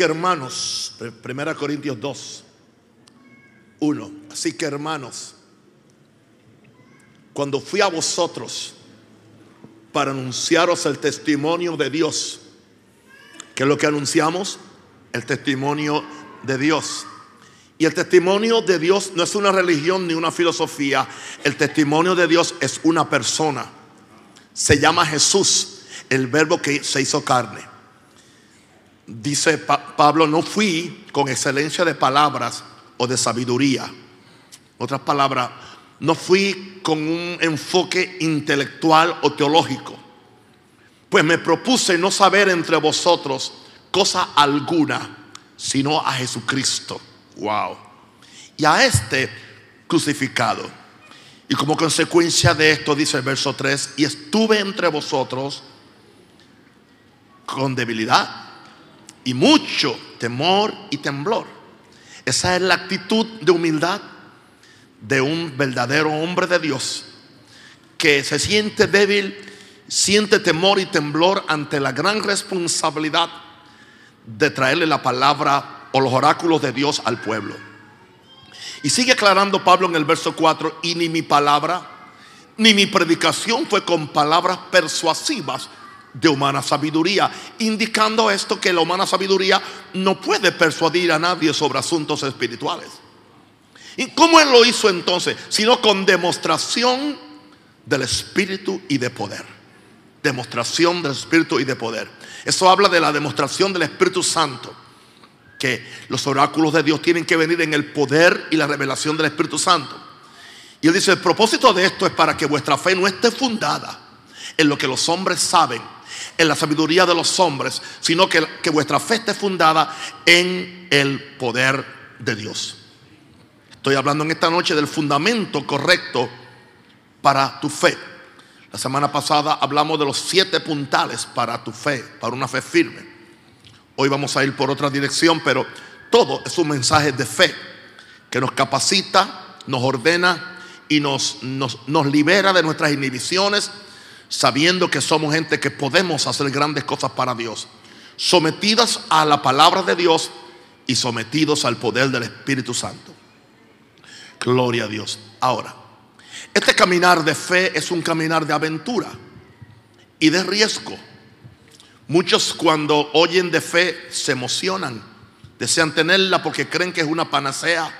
Que hermanos, 1 Corintios 2, 1. Así que hermanos, cuando fui a vosotros para anunciaros el testimonio de Dios, ¿qué es lo que anunciamos? El testimonio de Dios. Y el testimonio de Dios no es una religión ni una filosofía. El testimonio de Dios es una persona. Se llama Jesús, el verbo que se hizo carne. Dice Pablo, no fui con excelencia de palabras o de sabiduría. Otras palabras, no fui con un enfoque intelectual o teológico. Pues me propuse no saber entre vosotros cosa alguna, sino a Jesucristo. Wow. Y a este crucificado. Y como consecuencia de esto, dice el verso 3, y estuve entre vosotros con debilidad y mucho temor y temblor. Esa es la actitud de humildad de un verdadero hombre de Dios que se siente débil, siente temor y temblor ante la gran responsabilidad de traerle la palabra o los oráculos de Dios al pueblo. Y sigue aclarando Pablo en el verso 4, y ni mi palabra, ni mi predicación fue con palabras persuasivas, de humana sabiduría, indicando esto que la humana sabiduría no puede persuadir a nadie sobre asuntos espirituales. ¿Y cómo él lo hizo entonces? Sino con demostración del Espíritu y de poder. Demostración del Espíritu y de poder. Eso habla de la demostración del Espíritu Santo. Que los oráculos de Dios tienen que venir en el poder y la revelación del Espíritu Santo. Y él dice, el propósito de esto es para que vuestra fe no esté fundada en lo que los hombres saben, en la sabiduría de los hombres, sino que, que vuestra fe esté fundada en el poder de Dios. Estoy hablando en esta noche del fundamento correcto para tu fe. La semana pasada hablamos de los siete puntales para tu fe, para una fe firme. Hoy vamos a ir por otra dirección, pero todo es un mensaje de fe que nos capacita, nos ordena y nos, nos, nos libera de nuestras inhibiciones sabiendo que somos gente que podemos hacer grandes cosas para Dios, sometidas a la palabra de Dios y sometidos al poder del Espíritu Santo. Gloria a Dios. Ahora, este caminar de fe es un caminar de aventura y de riesgo. Muchos cuando oyen de fe se emocionan, desean tenerla porque creen que es una panacea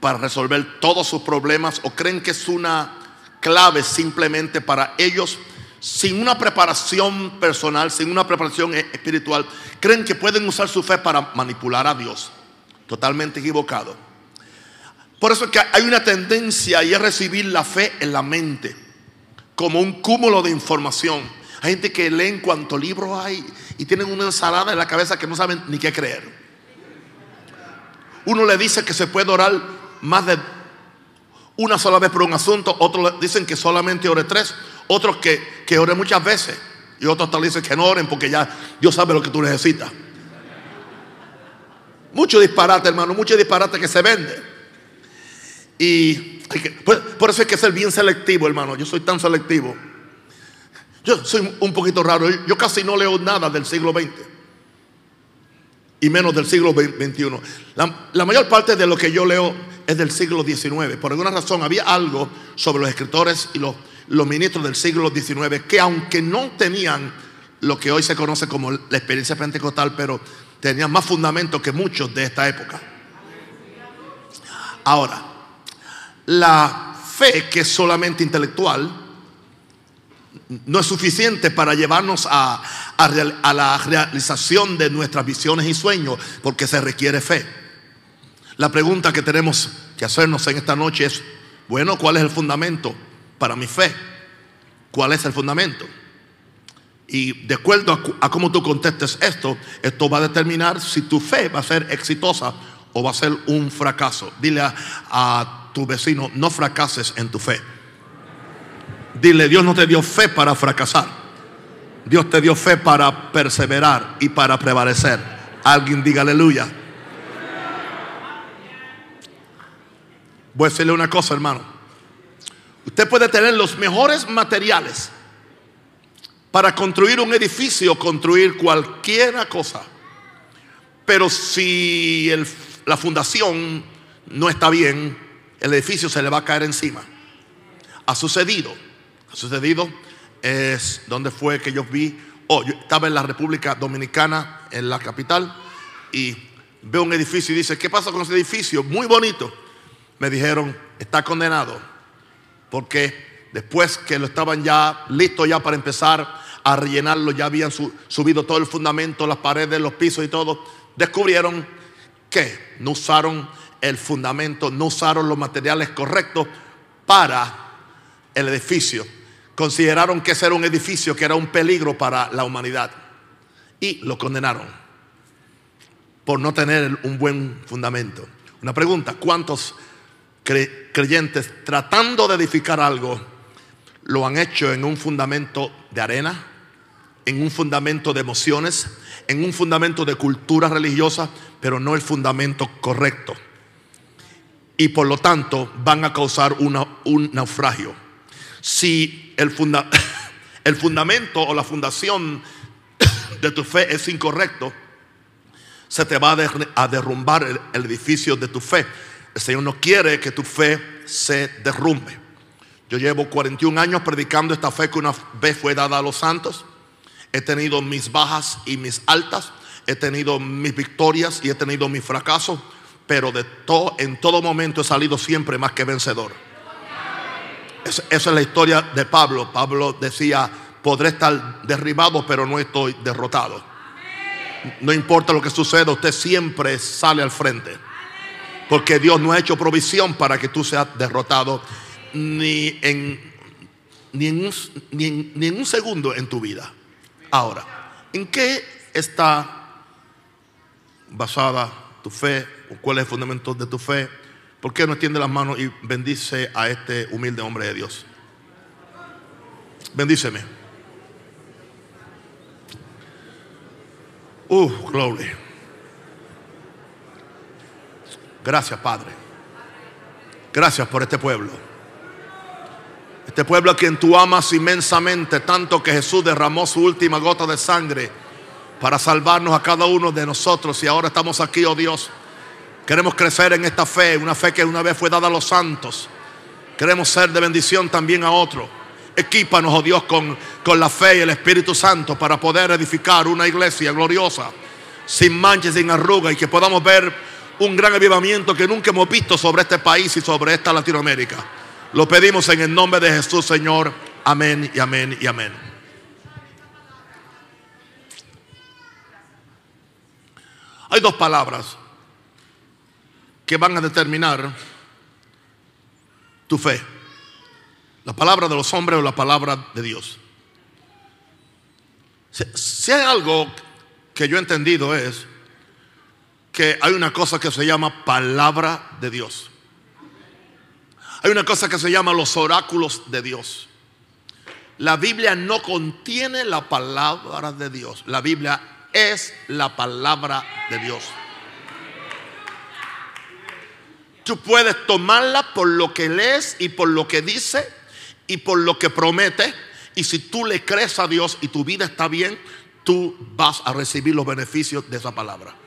para resolver todos sus problemas o creen que es una clave simplemente para ellos sin una preparación personal, sin una preparación e- espiritual, creen que pueden usar su fe para manipular a Dios. Totalmente equivocado. Por eso es que hay una tendencia y es recibir la fe en la mente, como un cúmulo de información. Hay gente que leen cuánto libro hay y tienen una ensalada en la cabeza que no saben ni qué creer. Uno le dice que se puede orar más de una sola vez por un asunto, otros dicen que solamente ore tres, otros que, que oren muchas veces y otros tal dicen que no oren porque ya Dios sabe lo que tú necesitas. Mucho disparate, hermano, mucho disparate que se vende. Y por, eso hay que ser bien selectivo, hermano. Yo soy tan selectivo. Yo soy un poquito raro. Yo casi no leo nada del siglo XX. Y menos del siglo XXI. La, la mayor parte de lo que yo leo es del siglo XIX. Por alguna razón había algo sobre los escritores y los, los ministros del siglo XIX que aunque no tenían lo que hoy se conoce como la experiencia pentecostal, pero tenían más fundamento que muchos de esta época. Ahora, la fe que es solamente intelectual no es suficiente para llevarnos a, a la realización de nuestras visiones y sueños, porque se requiere fe. La pregunta que tenemos que hacernos en esta noche es, bueno, ¿cuál es el fundamento para mi fe? ¿Cuál es el fundamento? Y de acuerdo a, cómo tú contestes esto, esto va a determinar si tu fe va a ser exitosa o va a ser un fracaso. Dile a, tu vecino, no fracases en tu fe. Dile, Dios no te dio fe para fracasar. Dios te dio fe para perseverar y para prevalecer. Alguien diga aleluya. Voy a decirle una cosa, hermano. Usted puede tener los mejores materiales para construir un edificio, construir cualquier cosa. Pero si la fundación no está bien, el edificio se le va a caer encima. Ha sucedido, ha sucedido, es donde fue que yo vi, oh, yo estaba en la República Dominicana, en la capital, y veo un edificio y dice, ¿qué pasa con ese edificio? Muy bonito. Me dijeron, está condenado, porque después que lo estaban ya listos ya para empezar a rellenarlo, ya habían su- subido todo el fundamento, las paredes, los pisos y todo, descubrieron que no usaron el fundamento, no usaron los materiales correctos para el edificio. Consideraron que ese era un edificio que era un peligro para la humanidad y lo condenaron por no tener un buen fundamento. Una pregunta, ¿cuántos creyentes tratando de edificar algo lo han hecho en un fundamento de arena, en un fundamento de emociones, en un fundamento de cultura religiosa, pero no el fundamento correcto? Y por lo tanto van a causar una- un naufragio. Si el, funda- el fundamento o la fundación de tu fe es incorrecto, se te va a, der- a derrumbar el edificio de tu fe. El Señor no quiere que tu fe se derrumbe. Yo llevo 41 años predicando esta fe que una vez fue dada a los santos. He tenido mis bajas y mis altas. He tenido mis victorias y he tenido mis fracasos. Pero en todo momento he salido siempre más que vencedor. Esa es la historia de Pablo. Pablo decía, podré estar derribado, pero no estoy derrotado. No importa lo que suceda, usted siempre sale al frente. Porque Dios no ha hecho provisión para que tú seas derrotado ni en, ni en, un, ni en- ni en un segundo en tu vida. Ahora, ¿en qué está basada tu fe? ¿O ¿Cuál es el fundamento de tu fe? ¿Por qué no extiende las manos y bendice a este humilde hombre de Dios? Bendíceme. Uh, glory. Gracias, Padre. Gracias por este pueblo. Este pueblo a quien tú amas inmensamente, tanto que Jesús derramó su última gota de sangre para salvarnos a cada uno de nosotros. Y ahora estamos aquí, oh Dios. Queremos crecer en esta fe, una fe que una vez fue dada a los santos. Queremos ser de bendición también a otros. Equípanos, oh Dios, con, con la fe y el Espíritu Santo para poder edificar una iglesia gloriosa, sin manches, sin arruga, y que podamos ver un gran avivamiento que nunca hemos visto sobre este país y sobre esta Latinoamérica. Lo pedimos en el nombre de Jesús, Señor. Amén y amén y amén. Hay dos palabras que van a determinar tu fe. La palabra de los hombres o la palabra de Dios. Si, si hay algo que yo he entendido es que hay una cosa que se llama palabra de Dios. Hay una cosa que se llama los oráculos de Dios. La Biblia no contiene la palabra de Dios. La Biblia es la palabra de Dios. Tú puedes tomarla por lo que lees y por lo que dice y por lo que promete. Y si tú le crees a Dios y tu vida está bien, tú vas a recibir los beneficios de esa palabra.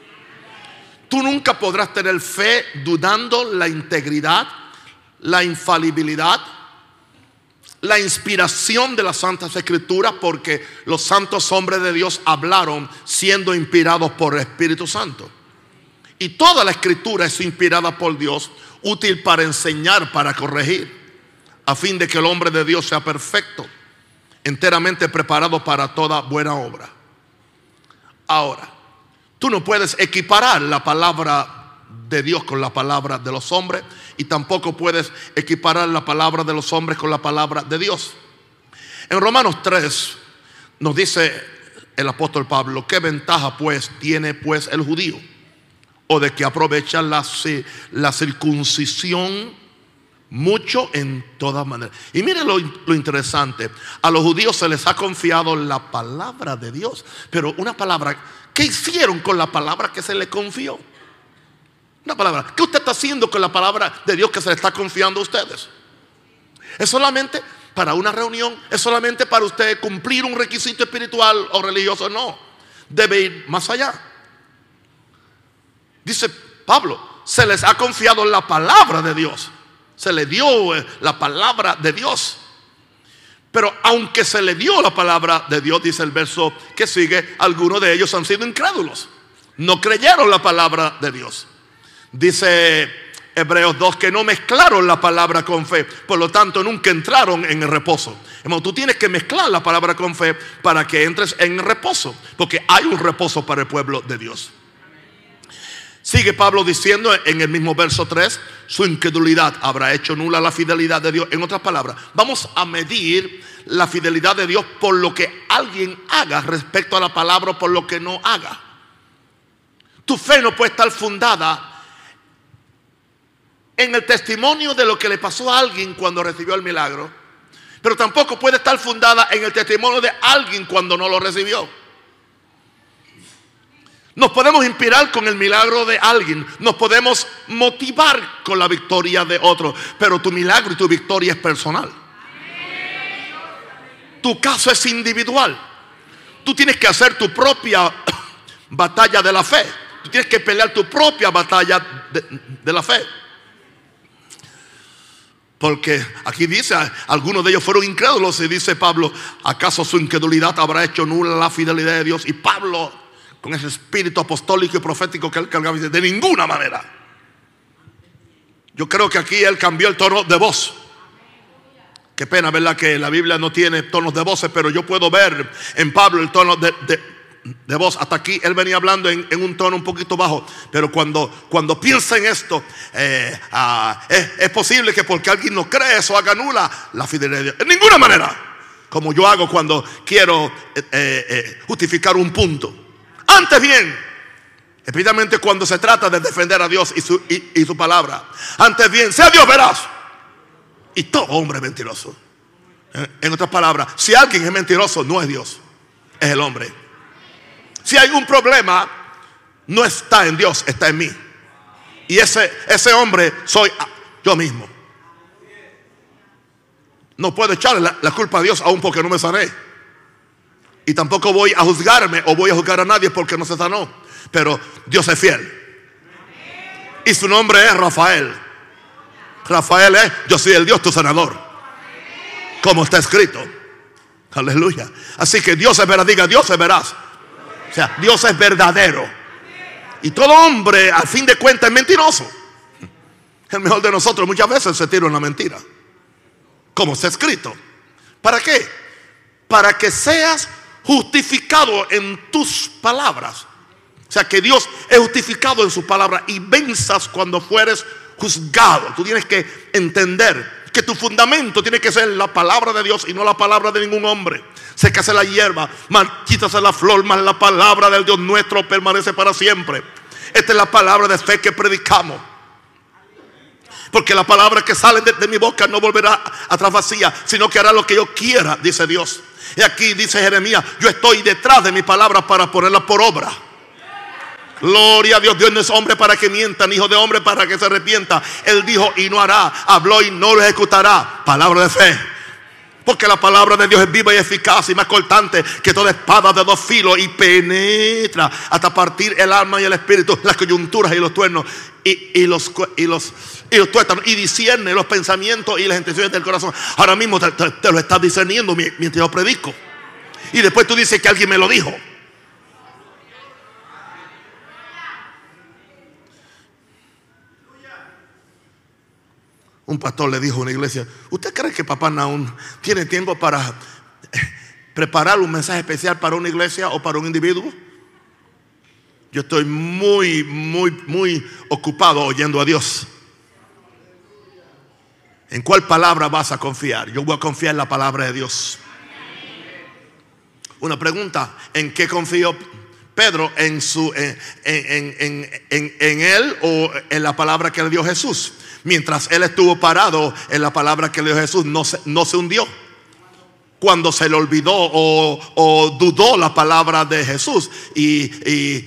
Tú nunca podrás tener fe dudando la integridad, la infalibilidad, la inspiración de las Santas Escrituras, porque los santos hombres de Dios hablaron siendo inspirados por el Espíritu Santo. Y toda la escritura es inspirada por Dios, útil para enseñar, para corregir, a fin de que el hombre de Dios sea perfecto, enteramente preparado para toda buena obra. Ahora, tú no puedes equiparar la palabra de Dios con la palabra de los hombres y tampoco puedes equiparar la palabra de los hombres con la palabra de Dios. En Romanos 3 nos dice el apóstol Pablo, ¿qué ventaja pues tiene pues el judío? o de que aprovecha la, la circuncisión mucho en todas maneras. Y miren lo, lo interesante, a los judíos se les ha confiado la palabra de Dios, pero una palabra, ¿qué hicieron con la palabra que se les confió? Una palabra, ¿qué usted está haciendo con la palabra de Dios que se le está confiando a ustedes? ¿Es solamente para una reunión? ¿Es solamente para usted cumplir un requisito espiritual o religioso? No, debe ir más allá. Dice Pablo, se les ha confiado la palabra de Dios. Se le dio eh, la palabra de Dios. Pero aunque se le dio la palabra de Dios, dice el verso que sigue, algunos de ellos han sido incrédulos. No creyeron la palabra de Dios. Dice Hebreos 2 que no mezclaron la palabra con fe, por lo tanto nunca entraron en el reposo. Hermano, tú tienes que mezclar la palabra con fe para que entres en reposo, porque hay un reposo para el pueblo de Dios. Sigue Pablo diciendo en el mismo verso 3, su incredulidad habrá hecho nula la fidelidad de Dios. En otras palabras, vamos a medir la fidelidad de Dios por lo que alguien haga respecto a la palabra o por lo que no haga. Tu fe no puede estar fundada en el testimonio de lo que le pasó a alguien cuando recibió el milagro, pero tampoco puede estar fundada en el testimonio de alguien cuando no lo recibió. Nos podemos inspirar con el milagro de alguien, nos podemos motivar con la victoria de otro, pero tu milagro y tu victoria es personal. Tu caso es individual. Tú tienes que hacer tu propia batalla de la fe. Tú tienes que pelear tu propia batalla de, de la fe. Porque aquí dice, algunos de ellos fueron incrédulos y dice Pablo, ¿acaso su incredulidad habrá hecho nula la fidelidad de Dios? Y Pablo con ese espíritu apostólico y profético que él cargaba. Dice, de ninguna manera. Yo creo que aquí él cambió el tono de voz. Qué pena, ¿verdad? Que la Biblia no tiene tonos de voces, pero yo puedo ver en Pablo el tono de, voz. Hasta aquí él venía hablando en, un tono un poquito bajo. Pero cuando, cuando piensa en esto, eh, ah, es, posible que porque alguien no cree eso haga nula la fidelidad de Dios. En ninguna manera. Como yo hago cuando quiero eh, eh, justificar un punto. Antes bien, especialmente cuando se trata de defender a Dios y su, y, su palabra. Antes bien, sea Dios veraz y todo hombre mentiroso. En otras palabras, si alguien es mentiroso, no es Dios, es el hombre. Si hay un problema, no está en Dios, está en mí. Y ese, ese hombre soy yo mismo. No puedo echarle la, la culpa a Dios aún porque no me sané. Y tampoco voy a juzgarme o voy a juzgar a nadie porque no se sanó. Pero Dios es fiel. Y su nombre es Rafael. Rafael es, yo soy el Dios tu sanador. Como está escrito. Aleluya. Así que Dios es verdad, diga, Dios es veraz. O sea, Dios es verdadero. Y todo hombre, al fin de cuentas, es mentiroso. El mejor de nosotros muchas veces se tira una mentira. Como está escrito. ¿Para qué? Para que seas justificado en tus palabras. O sea, que Dios es justificado en su palabra y venzas cuando fueres juzgado. Tú tienes que entender que tu fundamento tiene que ser la palabra de Dios y no la palabra de ningún hombre. Se hace la hierba, marchítase la flor, más la palabra del Dios nuestro permanece para siempre. Esta es la palabra de fe que predicamos. Porque la palabra que sale de, mi boca no volverá atrás vacía, sino que hará lo que yo quiera, dice Dios. Y aquí dice Jeremías, yo estoy detrás de mi palabra para ponerla por obra. Gloria a Dios, Dios no es hombre para que mienta, ni hijo de hombre para que se arrepienta. Él dijo y no hará, habló y no lo ejecutará. Palabra de fe. Porque la palabra de Dios es viva y eficaz y más cortante que toda espada de dos filos y penetra hasta partir el alma y el espíritu, las coyunturas y los tuernos y, los, y, los, y los tuétanos y discierne los pensamientos y las intenciones del corazón. Ahora mismo te, te lo estás discerniendo mientras yo predico. Y después tú dices que alguien me lo dijo. Un pastor le dijo a una iglesia, ¿usted cree que papá Naún tiene tiempo para eh, preparar un mensaje especial para una iglesia o para un individuo? Yo estoy muy, muy, muy ocupado oyendo a Dios. ¿En cuál palabra vas a confiar? Yo voy a confiar en la palabra de Dios. Una pregunta, ¿en qué confió Pedro? ¿En, su, en, en, en él o en la palabra que le dio Jesús? Mientras él estuvo parado en la palabra que le dio Jesús, no se, no se hundió. Cuando se le olvidó o, dudó la palabra de Jesús y,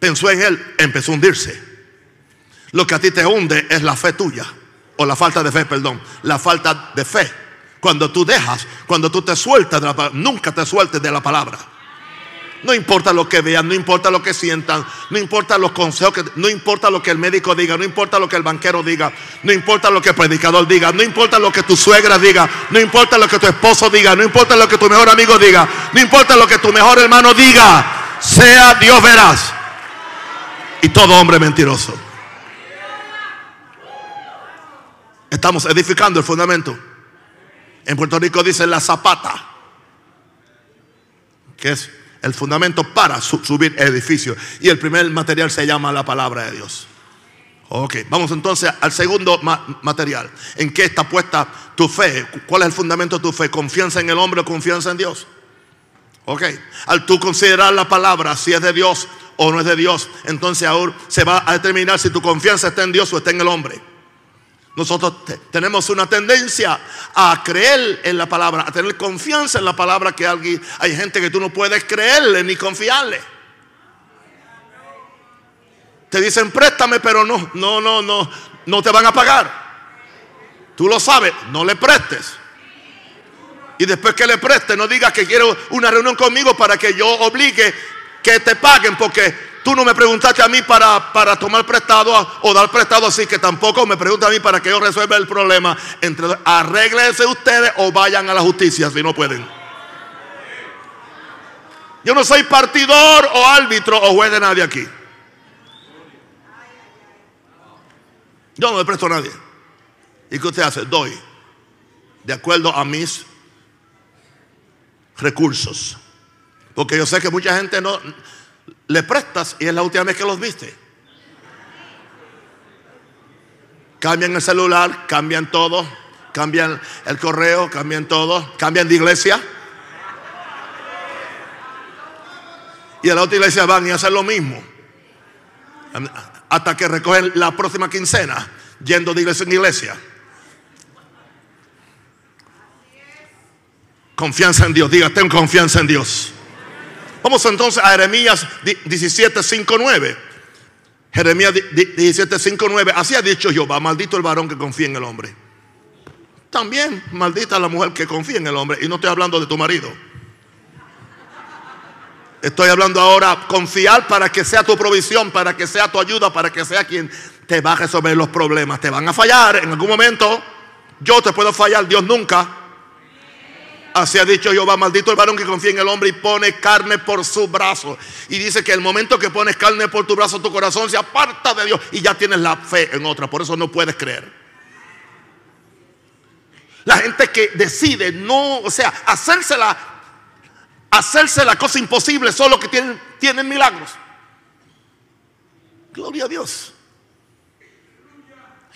pensó en él, empezó a hundirse. Lo que a ti te hunde es la fe tuya, o la falta de fe, perdón, la falta de fe. Cuando tú dejas, cuando tú te sueltas de la palabra, nunca te sueltes de la palabra. No importa lo que vean, no importa lo que sientan, no importa los consejos, que, no importa lo que el médico diga, no importa lo que el banquero diga, no importa lo que el predicador diga, no importa lo que tu suegra diga, no importa lo que tu esposo diga, no importa lo que tu mejor amigo diga, no importa lo que tu mejor hermano diga, sea Dios verás. Y todo hombre mentiroso. Estamos edificando el fundamento. En Puerto Rico dice la zapata, que es el fundamento para subir edificio. Y el primer material se llama la palabra de Dios. Ok, vamos entonces al segundo material. ¿En qué está puesta tu fe? ¿Cuál es el fundamento de tu fe? ¿Confianza en el hombre o confianza en Dios? Ok, al tú considerar la palabra, si es de Dios o no es de Dios, entonces ahora se va a determinar si tu confianza está en Dios o está en el hombre. Nosotros tenemos una tendencia a creer en la palabra, a tener confianza en la palabra que alguien, hay gente que tú no puedes creerle ni confiarle. Te dicen préstame, pero no, no, no, no, no te van a pagar. Tú lo sabes, no le prestes. Y después que le prestes, no digas que quiero una reunión conmigo para que yo obligue que te paguen, porque Tú no me preguntaste a mí para, para tomar prestado o dar prestado, así que tampoco me pregunta a mí para que yo resuelva el problema. Entre, ustedes o vayan a la justicia si no pueden. Yo no soy partidor o árbitro o juez de nadie aquí. Yo no le presto a nadie. ¿Y qué usted hace? Doy. De acuerdo a mis recursos. Porque yo sé que mucha gente no, le prestas y es la última vez que los viste. Cambian el celular, cambian todo, cambian el correo, cambian todo, cambian de iglesia. Y a la otra iglesia van y hacen lo mismo. Hasta que recogen la próxima quincena, yendo de iglesia en iglesia. Confianza en Dios, diga, ten confianza en Dios. Vamos entonces a Jeremías 17, 5, 9. Jeremías 17, 5, 9. Así ha dicho Jehová, maldito el varón que confía en el hombre. También maldita la mujer que confía en el hombre. Y no estoy hablando de tu marido. Estoy hablando ahora confiar para que sea tu provisión, para que sea tu ayuda, para que sea quien te va a resolver los problemas. Te van a fallar en algún momento. Yo te puedo fallar, Dios nunca. Así ha dicho Jehová, maldito el varón que confía en el hombre y pone carne por su brazo. Y dice que el momento que pones carne por tu brazo, tu corazón se aparta de Dios y ya tienes la fe en otra. Por eso no puedes creer. La gente que decide no, o sea, hacerse la, hacerse la cosa imposible, solo que tienen, tienen milagros. Gloria a Dios.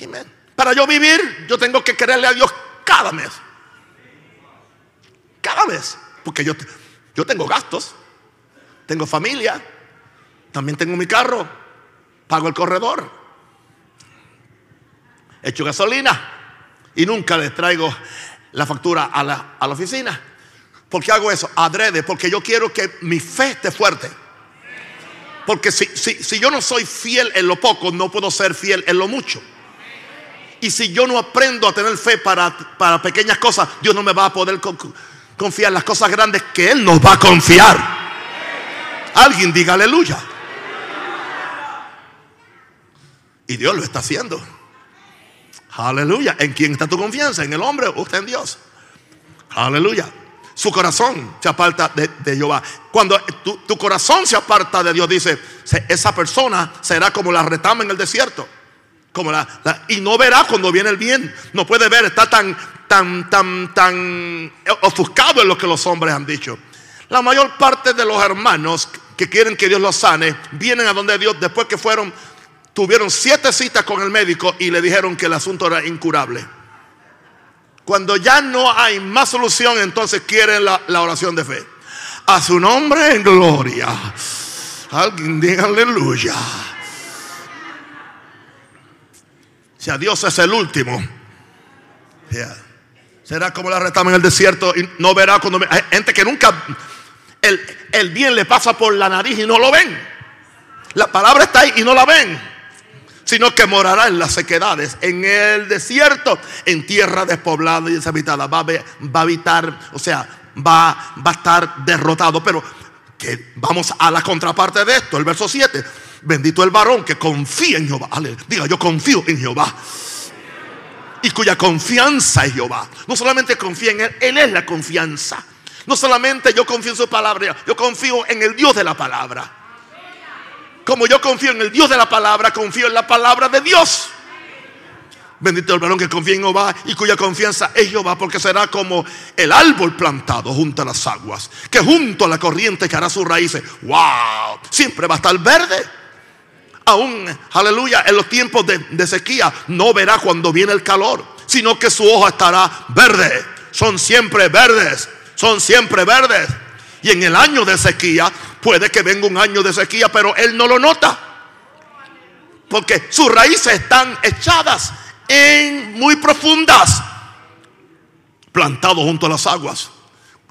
Amén. Para yo vivir, yo tengo que creerle a Dios cada mes. Cada vez. Porque yo, yo tengo gastos, tengo familia, también tengo mi carro, pago el corredor, echo gasolina y nunca les traigo la factura a la, a la oficina. ¿Por qué hago eso? Adrede, porque yo quiero que mi fe esté fuerte. Porque si, si, si, yo no soy fiel en lo poco, no puedo ser fiel en lo mucho. Y si yo no aprendo a tener fe para, para pequeñas cosas, Dios no me va a poder confiar en las cosas grandes que Él nos va a confiar. Alguien diga aleluya. Y Dios lo está haciendo. Aleluya. ¿En quién está tu confianza? ¿En el hombre o está en Dios? Aleluya. Su corazón se aparta de, Jehová. Cuando tu, corazón se aparta de Dios, dice, esa persona será como la retama en el desierto. Como la, y no verá cuando viene el bien. No puede ver, está tan, tan, tan, tan ofuscado en lo que los hombres han dicho. La mayor parte de los hermanos que quieren que Dios los sane vienen a donde Dios después que fueron, tuvieron siete citas con el médico y le dijeron que el asunto era incurable. Cuando ya no hay más solución, entonces quieren la, la oración de fe. A su nombre en gloria. Alguien diga aleluya. Si a Dios es el último. Será como la retama en el desierto y no verá cuando... Hay gente que nunca... El, el bien le pasa por la nariz y no lo ven. La palabra está ahí y no la ven sino que morará en las sequedades, en el desierto, en tierra despoblada y deshabitada. Va a, va a habitar, o sea, va, va a estar derrotado. Pero que vamos a la contraparte de esto, el verso 7. Bendito el varón que confía en Jehová. Diga, yo confío en Jehová. Y cuya confianza es Jehová. No solamente confía en Él, Él es la confianza. No solamente yo confío en su palabra, yo confío en el Dios de la palabra. Como yo confío en el Dios de la palabra, confío en la palabra de Dios. Bendito el varón que confía en Jehová y cuya confianza es Jehová, porque será como el árbol plantado junto a las aguas, que junto a la corriente que hará sus raíces. ¡Wow! Siempre va a estar verde. Aún, aleluya, en los tiempos de, de sequía no verá cuando viene el calor, sino que su hoja estará verde. Son siempre verdes, son siempre verdes. Y en el año de sequía, puede que venga un año de sequía, pero él no lo nota. Porque sus raíces están echadas en muy profundas, plantado junto a las aguas.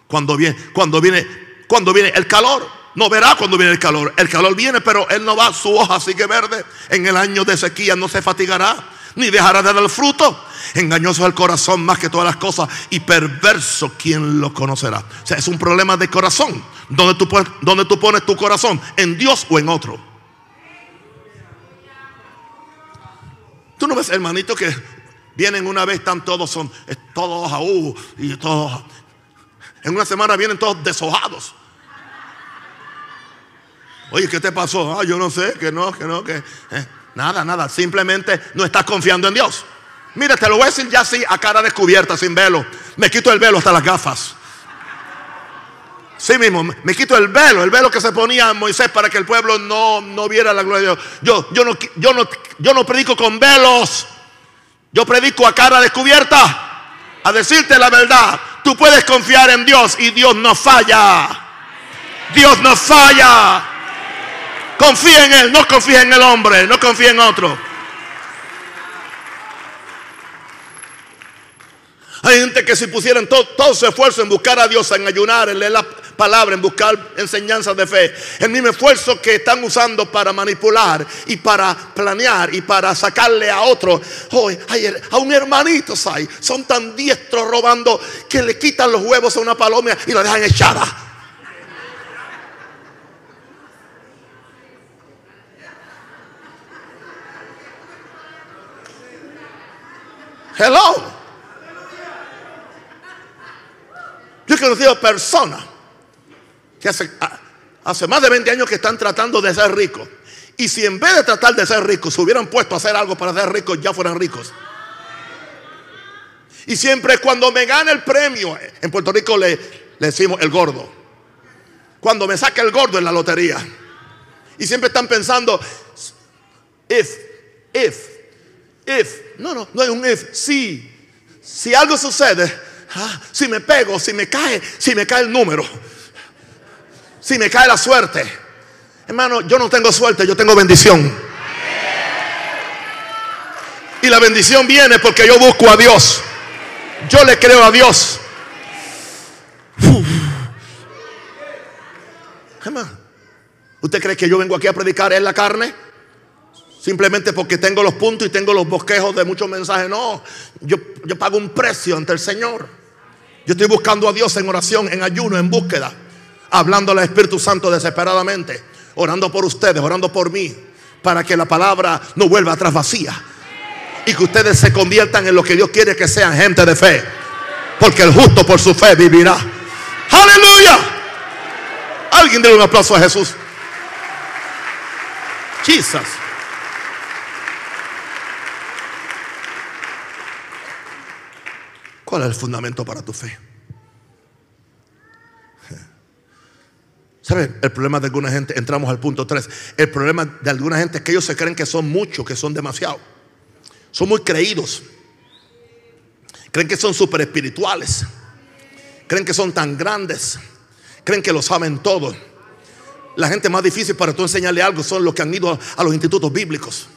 Cuando viene, cuando viene, cuando viene el calor, no verá cuando viene el calor. El calor viene, pero él no va, su hoja sigue verde. En el año de sequía no se fatigará, ni dejará de dar fruto. Engañoso es el corazón más que todas las cosas y perverso quien lo conocerá. O sea, es un problema de corazón. Donde tú, donde tú pones tu corazón? ¿En Dios o en otro? Tú no ves hermanitos que vienen una vez, están todos, son todos aú y todos. En una semana vienen todos deshojados. Oye, ¿qué te pasó? Ah, yo no sé, que no, que no, que. Eh, nada, nada. Simplemente no estás confiando en Dios. Mira, te lo voy a decir ya así, a cara descubierta, sin velo. Me quito el velo hasta las gafas. Sí mismo, me quito el velo, el velo que se ponía Moisés para que el pueblo no, no viera la gloria de Dios. Yo, yo, no, yo, no, yo no predico con velos, yo predico a cara descubierta, a decirte la verdad. Tú puedes confiar en Dios y Dios no falla. Dios no falla. Confía en Él, no confía en el hombre, no confía en otro. Hay gente que si pusieran todo, su esfuerzo en buscar a Dios, en ayunar, en leer la palabra, en buscar enseñanzas de fe, el mismo esfuerzo que están usando para manipular y para planear y para sacarle a otro, oh, a un hermanito, hay, son tan diestros robando que le quitan los huevos a una paloma y la dejan echada. Hello. Yo he conocido personas que hace, más de 20 años que están tratando de ser ricos. Y si en vez de tratar de ser ricos se hubieran puesto a hacer algo para ser ricos, ya fueran ricos. Y siempre cuando me gana el premio, en Puerto Rico le, le decimos el gordo. Cuando me saca el gordo en la lotería. Y siempre están pensando, if, if, if. No, no, no hay un if. Si, si algo sucede, Ah, si me pego, si me cae, si me cae el número, si me cae la suerte. Hermano, yo no tengo suerte, yo tengo bendición. Y la bendición viene porque yo busco a Dios. Yo le creo a Dios. ¿Usted cree que yo vengo aquí a predicar en la carne? Simplemente porque tengo los puntos y tengo los bosquejos de muchos mensajes. No, yo, pago un precio ante el Señor. Yo estoy buscando a Dios en oración, en ayuno, en búsqueda, hablando al Espíritu Santo desesperadamente, orando por ustedes, orando por mí, para que la palabra no vuelva atrás vacía y que ustedes se conviertan en lo que Dios quiere que sean gente de fe, porque el justo por su fe vivirá. Aleluya. Alguien dé un aplauso a Jesús. Jesus. ¿Cuál es el fundamento para tu fe? ¿Sabe? El problema de alguna gente, entramos al punto 3. El problema de alguna gente es que ellos se creen que son muchos, que son demasiados. Son muy creídos. Creen que son super espirituales. Creen que son tan grandes. Creen que lo saben todo. La gente más difícil para tú enseñarle algo son los que han ido a los institutos bíblicos.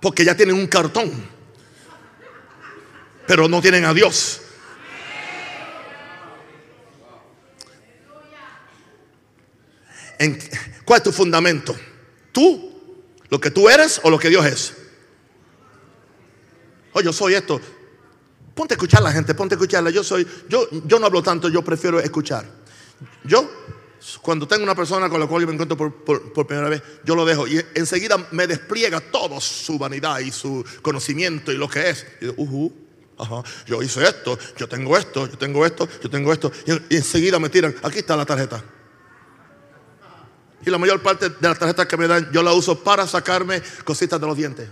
Porque ya tienen un cartón pero no tienen a Dios. ¿Cuál es tu fundamento? ¿Tú? ¿Lo que tú eres o lo que Dios es? Oh, yo soy esto. Ponte a escuchar a la gente, ponte a escucharla. Yo soy, yo, yo no hablo tanto, yo prefiero escuchar. Yo, cuando tengo una persona con la cual yo me encuentro por, primera vez, yo lo dejo y enseguida me despliega todo su vanidad y su conocimiento y lo que es. Y digo, ajá, yo hice esto, yo tengo esto, yo tengo esto, yo tengo esto. Y, enseguida me tiran, aquí está la tarjeta. Y la mayor parte de las tarjetas que me dan, yo la uso para sacarme cositas de los dientes.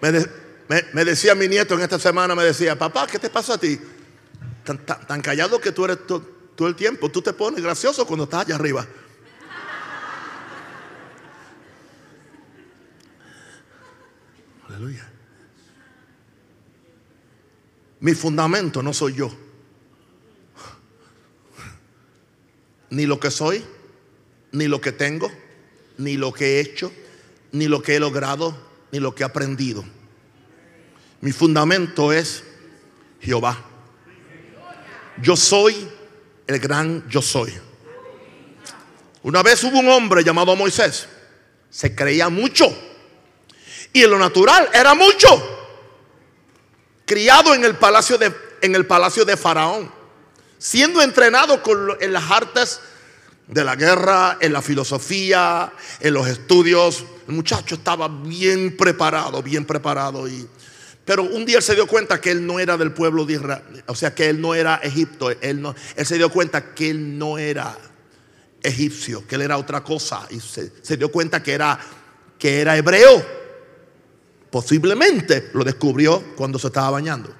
Me, decía mi nieto en esta semana, me decía, papá, ¿qué te pasa a ti? Tan, callado que tú eres todo el tiempo, tú te pones gracioso cuando estás allá arriba. Aleluya. Mi fundamento no soy yo. Ni lo que soy, ni lo que tengo, ni lo que he hecho, ni lo que he logrado, ni lo que he aprendido. Mi fundamento es Jehová. Yo soy el gran yo soy. Una vez hubo un hombre llamado Moisés. Se creía mucho. Y en lo natural era mucho. Criado en el palacio de, en el palacio de Faraón. Siendo entrenado en las artes de la guerra, en la filosofía, en los estudios. El muchacho estaba bien preparado, bien preparado. Y, pero un día él se dio cuenta que él no era del pueblo de Israel, o sea, que él no era Egipto. Él, no, él se dio cuenta que él no era egipcio, que él era otra cosa. Y se, se dio cuenta que era, que era hebreo. Posiblemente lo descubrió cuando se estaba bañando.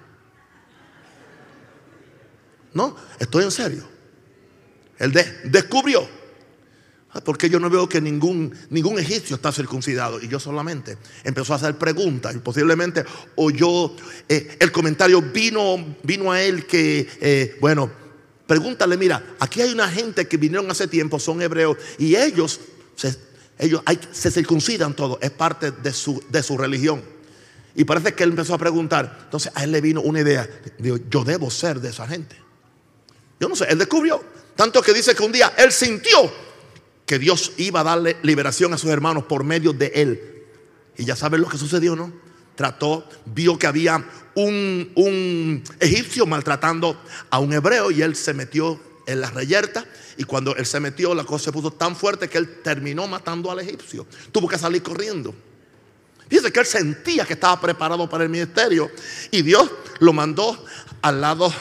No, estoy en serio. Él descubrió. Ah, porque yo no veo que ningún, ningún egipcio está circuncidado. Y yo solamente empezó a hacer preguntas. Y posiblemente oyó eh, el comentario, vino, vino a él que, eh, bueno, pregúntale, mira, aquí hay una gente que vinieron hace tiempo, son hebreos, y ellos se, ellos se circuncidan todo, es parte de su, de su religión. Y parece que él empezó a preguntar. Entonces a él le vino una idea. Digo, yo debo ser de esa gente. Yo no sé, él descubrió. Tanto que dice que un día él sintió que Dios iba a darle liberación a sus hermanos por medio de él. Y ya saben lo que sucedió, ¿no? Trató, vio que había un, un egipcio maltratando a un hebreo y él se metió en la reyerta. Y cuando él se metió, la cosa se puso tan fuerte que él terminó matando al egipcio. Tuvo que salir corriendo. Dice que él sentía que estaba preparado para el ministerio y Dios lo mandó al lado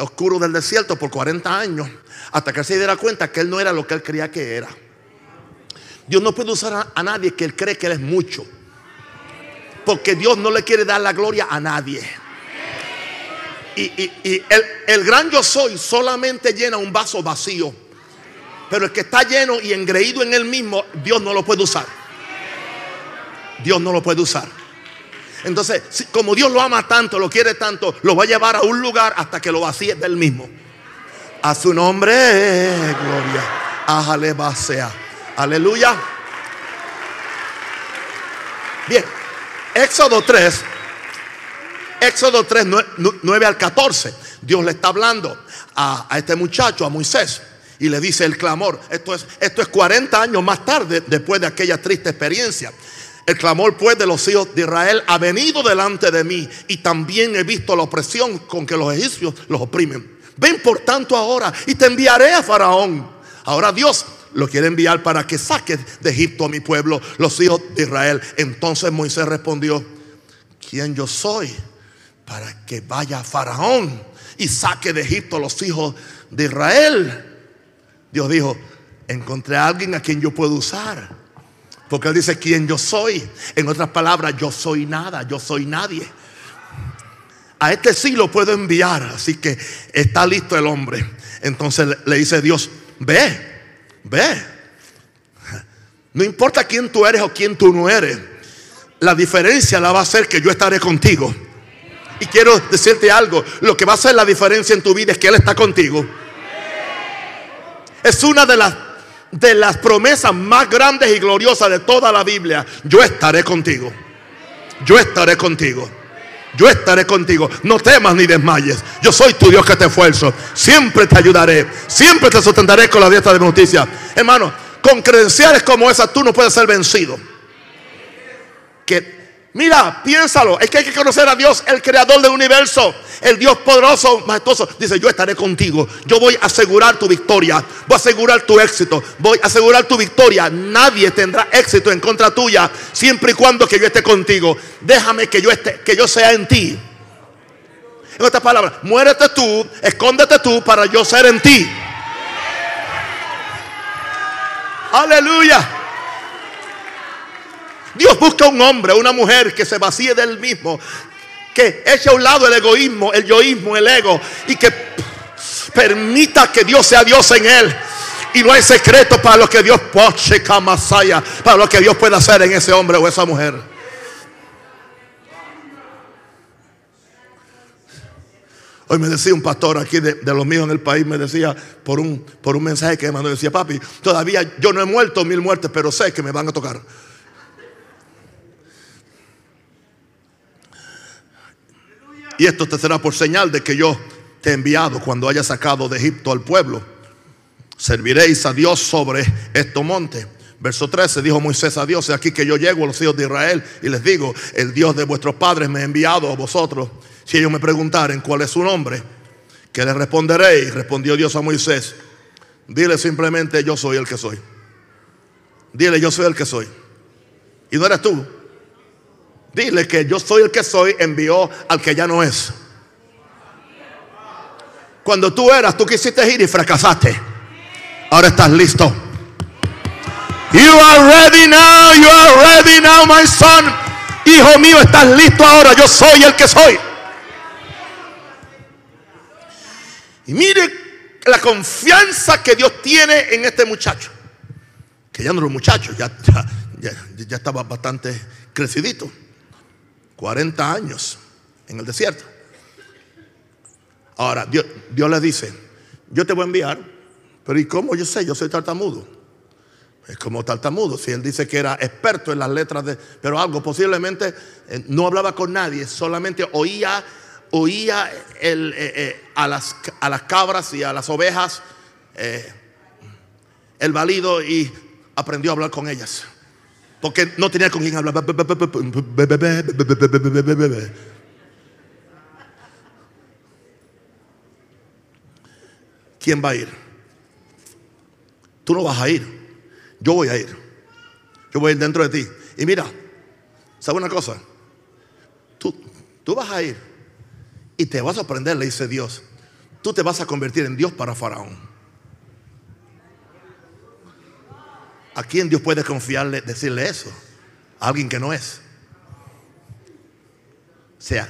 oscuro del desierto por 40 años hasta que se diera cuenta que él no era lo que él creía que era. Dios no puede usar a, nadie que él cree que él es mucho. Porque Dios no le quiere dar la gloria a nadie. Y, el, el, gran yo soy solamente llena un vaso vacío. Pero el que está lleno y engreído en él mismo, Dios no lo puede usar. Dios no lo puede usar. Entonces, como Dios lo ama tanto, lo quiere tanto, lo va a llevar a un lugar hasta que lo vacíe del mismo. A su nombre, gloria. A sea. Aleluya. Bien, Éxodo 3, Éxodo 3, 9 al 14. Dios le está hablando a, a, este muchacho, a Moisés, y le dice el clamor. Esto es, esto es 40 años más tarde, después de aquella triste experiencia. El clamor pues de los hijos de Israel ha venido delante de mí y también he visto la opresión con que los egipcios los oprimen. Ven por tanto ahora y te enviaré a Faraón. Ahora Dios lo quiere enviar para que saque de Egipto a mi pueblo, los hijos de Israel. Entonces Moisés respondió, ¿quién yo soy para que vaya Faraón y saque de Egipto a los hijos de Israel? Dios dijo, encontré a alguien a quien yo puedo usar porque él dice quién yo soy. En otras palabras, yo soy nada, yo soy nadie. A este sí lo puedo enviar. Así que está listo el hombre. Entonces le dice Dios, ve, ve. No importa quién tú eres o quién tú no eres. La diferencia la va a hacer que yo estaré contigo. Y quiero decirte algo. Lo que va a hacer la diferencia en tu vida es que Él está contigo. Es una de las de las promesas más grandes y gloriosas de toda la Biblia. Yo estaré contigo. Yo estaré contigo. Yo estaré contigo. No temas ni desmayes. Yo soy tu Dios que te esfuerzo. Siempre te ayudaré. Siempre te sustentaré con la diestra de justicia. Hermano, con credenciales como esas tú no puedes ser vencido. Que Mira, piénsalo. Es que hay que conocer a Dios, el creador del universo, el Dios poderoso, majestuoso. Dice: Yo estaré contigo. Yo voy a asegurar tu victoria. Voy a asegurar tu éxito. Voy a asegurar tu victoria. Nadie tendrá éxito en contra tuya siempre y cuando que yo esté contigo. Déjame que yo esté, que yo sea en ti. En otras palabras, muérete tú, escóndete tú para yo ser en ti. Aleluya. Dios busca un hombre, una mujer que se vacíe del mismo, que eche a un lado el egoísmo, el yoísmo, el ego y que permita que Dios sea Dios en él. Y no hay secreto para lo que Dios para lo que Dios puede hacer en ese hombre o esa mujer. Hoy me decía un pastor aquí de, los míos en el país, me decía por un, por un mensaje que me mandó, decía, papi, todavía yo no he muerto mil muertes, pero sé que me van a tocar. Y esto te será por señal de que yo te he enviado cuando haya sacado de Egipto al pueblo. Serviréis a Dios sobre estos montes. Verso 13 dijo Moisés a Dios, aquí que yo llego a los hijos de Israel y les digo, el Dios de vuestros padres me ha enviado a vosotros. Si ellos me preguntaren cuál es su nombre, que les responderé. Y respondió Dios a Moisés, dile simplemente yo soy el que soy. Dile yo soy el que soy. Y no eres tú, Dile que yo soy el que soy, envió al que ya no es. Cuando tú eras, tú quisiste ir y fracasaste. Ahora estás listo. You are ready now, you are ready now, my son. Hijo mío, estás listo ahora. Yo soy el que soy. Y mire la confianza que Dios tiene en este muchacho. Que ya no era un muchacho, ya, ya, ya estaba bastante crecidito. 40 años en el desierto. Ahora, Dios, le dice, yo te voy a enviar, pero ¿y cómo yo sé? Yo soy tartamudo. Es como tartamudo. Si él dice que era experto en las letras de, pero algo posiblemente eh, no hablaba con nadie, solamente oía, oía eh, eh, a, las, a, las, cabras y a las ovejas el balido y aprendió a hablar con ellas. Porque no tenía con quién hablar. ¿Quién va a ir? Tú no vas a ir. Yo voy a ir. Yo voy a ir dentro de ti. Y mira, ¿sabe una cosa? Tú, tú vas a ir y te vas a aprender, le dice Dios. Tú te vas a convertir en Dios para Faraón. ¿A quién Dios puede confiarle, decirle eso? A alguien que no es. O sea,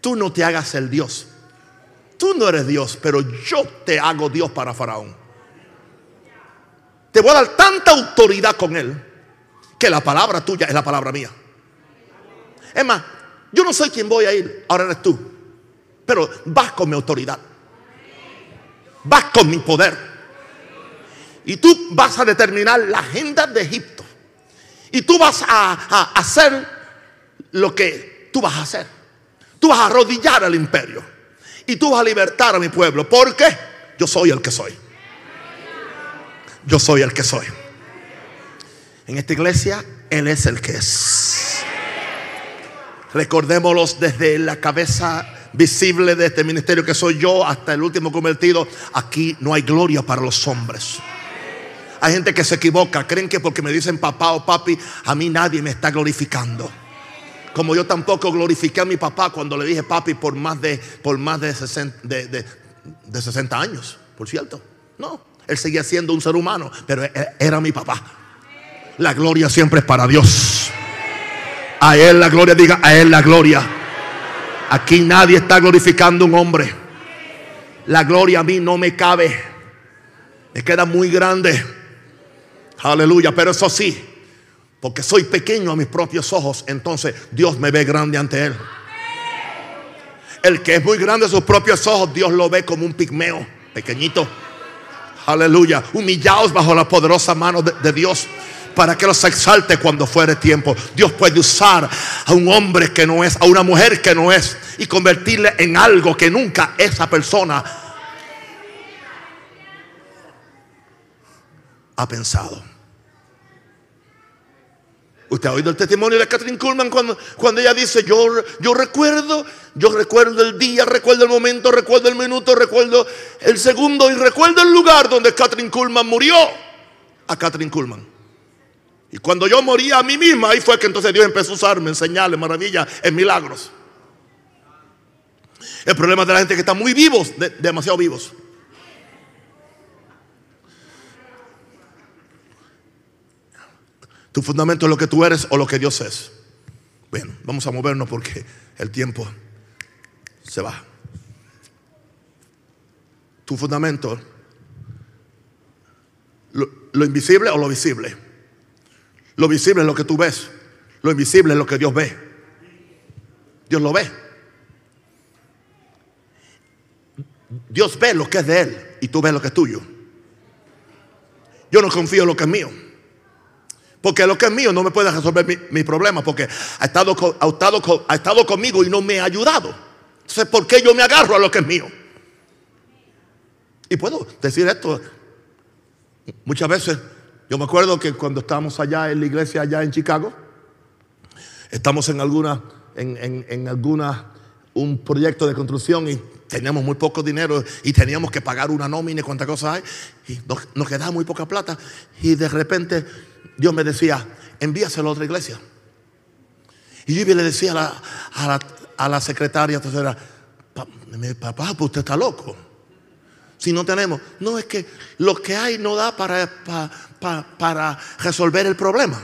tú no te hagas el Dios. Tú no eres Dios, pero yo te hago Dios para Faraón. Te voy a dar tanta autoridad con él que la palabra tuya es la palabra mía. Es más, yo no soy quien voy a ir, ahora eres tú. Pero vas con mi autoridad. Vas con mi poder. Y tú vas a determinar la agenda de Egipto. Y tú vas a, hacer lo que tú vas a hacer. Tú vas a arrodillar al imperio. Y tú vas a libertar a mi pueblo. Porque yo soy el que soy. Yo soy el que soy. En esta iglesia, Él es el que es. Recordémoslo desde la cabeza visible de este ministerio que soy yo hasta el último convertido. Aquí no hay gloria para los hombres. Hay gente que se equivoca, creen que porque me dicen papá o papi, a mí nadie me está glorificando. Como yo tampoco glorifiqué a mi papá cuando le dije papi por más de, por más de, 60, de, 60 años, por cierto. No, él seguía siendo un ser humano, pero e, era mi papá. La gloria siempre es para Dios. A Él la gloria, diga a Él la gloria. Aquí nadie está glorificando a un hombre. La gloria a mí no me cabe. Me queda muy grande. Aleluya, pero eso sí, porque soy pequeño a mis propios ojos, entonces Dios me ve grande ante Él. El que es muy grande a sus propios ojos, Dios lo ve como un pigmeo, pequeñito. Aleluya, humillaos bajo la poderosa mano de, Dios para que los exalte cuando fuere tiempo. Dios puede usar a un hombre que no es, a una mujer que no es, y convertirle en algo que nunca esa persona ha pensado. Usted ha oído el testimonio de Catherine Kuhlman cuando, cuando ella dice, yo, yo recuerdo, yo recuerdo el día, recuerdo el momento, recuerdo el minuto, recuerdo el segundo y recuerdo el lugar donde Catherine Kuhlman murió. A Catherine Kuhlman. Y cuando yo moría a mí misma, ahí fue que entonces Dios empezó a usarme en señales, maravillas, en milagros. El problema de la gente que está muy vivos, demasiado vivos. Tu fundamento es lo que tú eres o lo que Dios es. Bueno, vamos a movernos porque el tiempo se va. Tu fundamento, lo, lo, invisible o lo visible. Lo visible es lo que tú ves. Lo invisible es lo que Dios ve. Dios lo ve. Dios ve lo que es de Él y tú ves lo que es tuyo. Yo no confío en lo que es mío. Porque lo que es mío no me puede resolver mi, mi problema. Porque ha estado, ha, estado, ha estado conmigo y no me ha ayudado. Entonces, ¿por qué yo me agarro a lo que es mío? Y puedo decir esto. Muchas veces, yo me acuerdo que cuando estábamos allá en la iglesia, allá en Chicago, estamos en alguna, en, en, en alguna, un proyecto de construcción y teníamos muy poco dinero y teníamos que pagar una nómina y cuántas cosas hay. Y nos, quedaba muy poca plata. Y de repente Dios me decía, envíaselo a otra iglesia. Y yo le decía a la, a la, a la secretaria tercera, papá, pues usted está loco. Si no tenemos, no es que lo que hay no da para, para, para resolver el problema.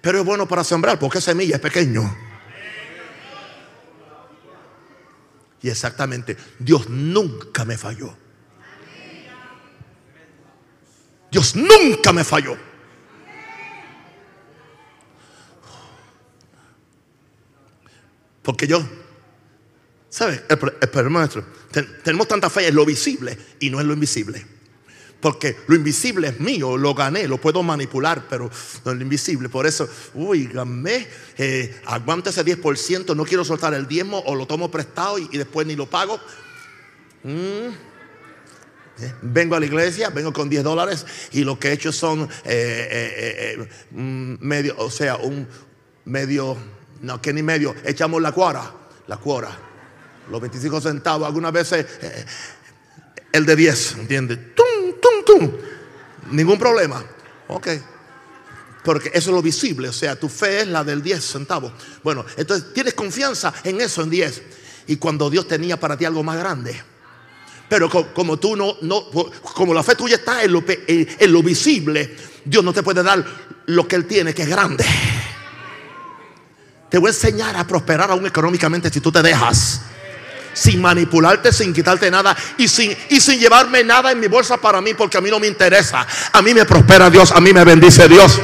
Pero es bueno para sembrar porque semilla es pequeño. Y exactamente, Dios nunca me falló. Dios nunca me falló. Porque yo, ¿sabes? El, nuestro, tenemos tanta fe en lo visible y no en lo invisible. Porque lo invisible es mío, lo gané, lo puedo manipular, pero lo invisible. Por eso, uy, gané, eh, aguanta ese 10%, no quiero soltar el diezmo o lo tomo prestado y, después ni lo pago. Mm. Eh, vengo a la iglesia, vengo con 10 dólares y lo que he hecho son eh, eh mm, medio, o sea, un medio no, que ni medio. Echamos la cuara. La cuara. Los 25 centavos. Algunas veces el de 10. ¿Entiendes? Tum, tum. Ningún problema. Ok. Porque eso es lo visible. O sea, tu fe es la del 10 centavos. Bueno, entonces tienes confianza en eso, en 10. Y cuando Dios tenía para ti algo más grande. Pero como tú no, no como la fe tuya está en lo, en lo visible, Dios no te puede dar lo que Él tiene, que es grande. Te voy a enseñar a prosperar aún económicamente si tú te dejas. Sin manipularte, sin quitarte nada y sin, y sin llevarme nada en mi bolsa para mí porque a mí no me interesa. A mí me prospera Dios, a mí me bendice Dios.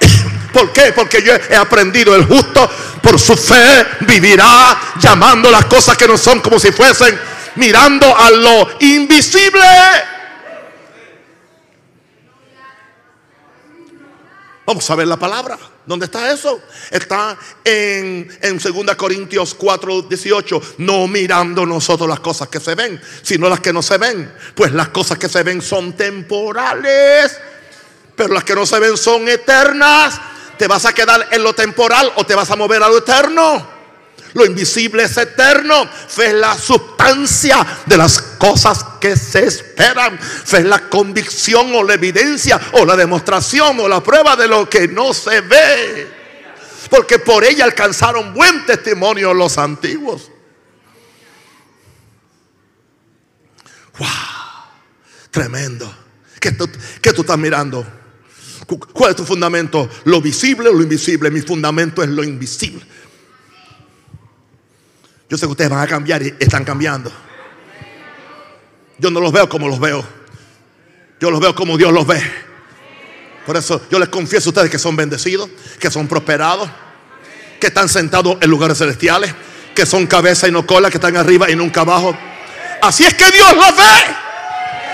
¿Por qué? Porque yo he aprendido el justo por su fe vivirá llamando las cosas que no son como si fuesen, mirando a lo invisible. Vamos a ver la palabra. ¿Dónde está eso? Está en, en 2 Corintios 4, 18. No mirando nosotros las cosas que se ven, sino las que no se ven. Pues las cosas que se ven son temporales, pero las que no se ven son eternas. ¿Te vas a quedar en lo temporal o te vas a mover a lo eterno? Lo invisible es eterno. Fe es la sustancia de las cosas que se esperan. Fe es la convicción o la evidencia o la demostración o la prueba de lo que no se ve. Porque por ella alcanzaron buen testimonio los antiguos. Wow, tremendo. ¿Qué tú, qué tú estás mirando? ¿Cuál es tu fundamento? ¿Lo visible o lo invisible? Mi fundamento es lo invisible. Yo sé que ustedes van a cambiar y están cambiando. Yo no los veo como los veo. Yo los veo como Dios los ve. Por eso yo les confieso a ustedes que son bendecidos, que son prosperados, que están sentados en lugares celestiales, que son cabeza y no cola, que están arriba y nunca abajo. Así es que Dios los ve.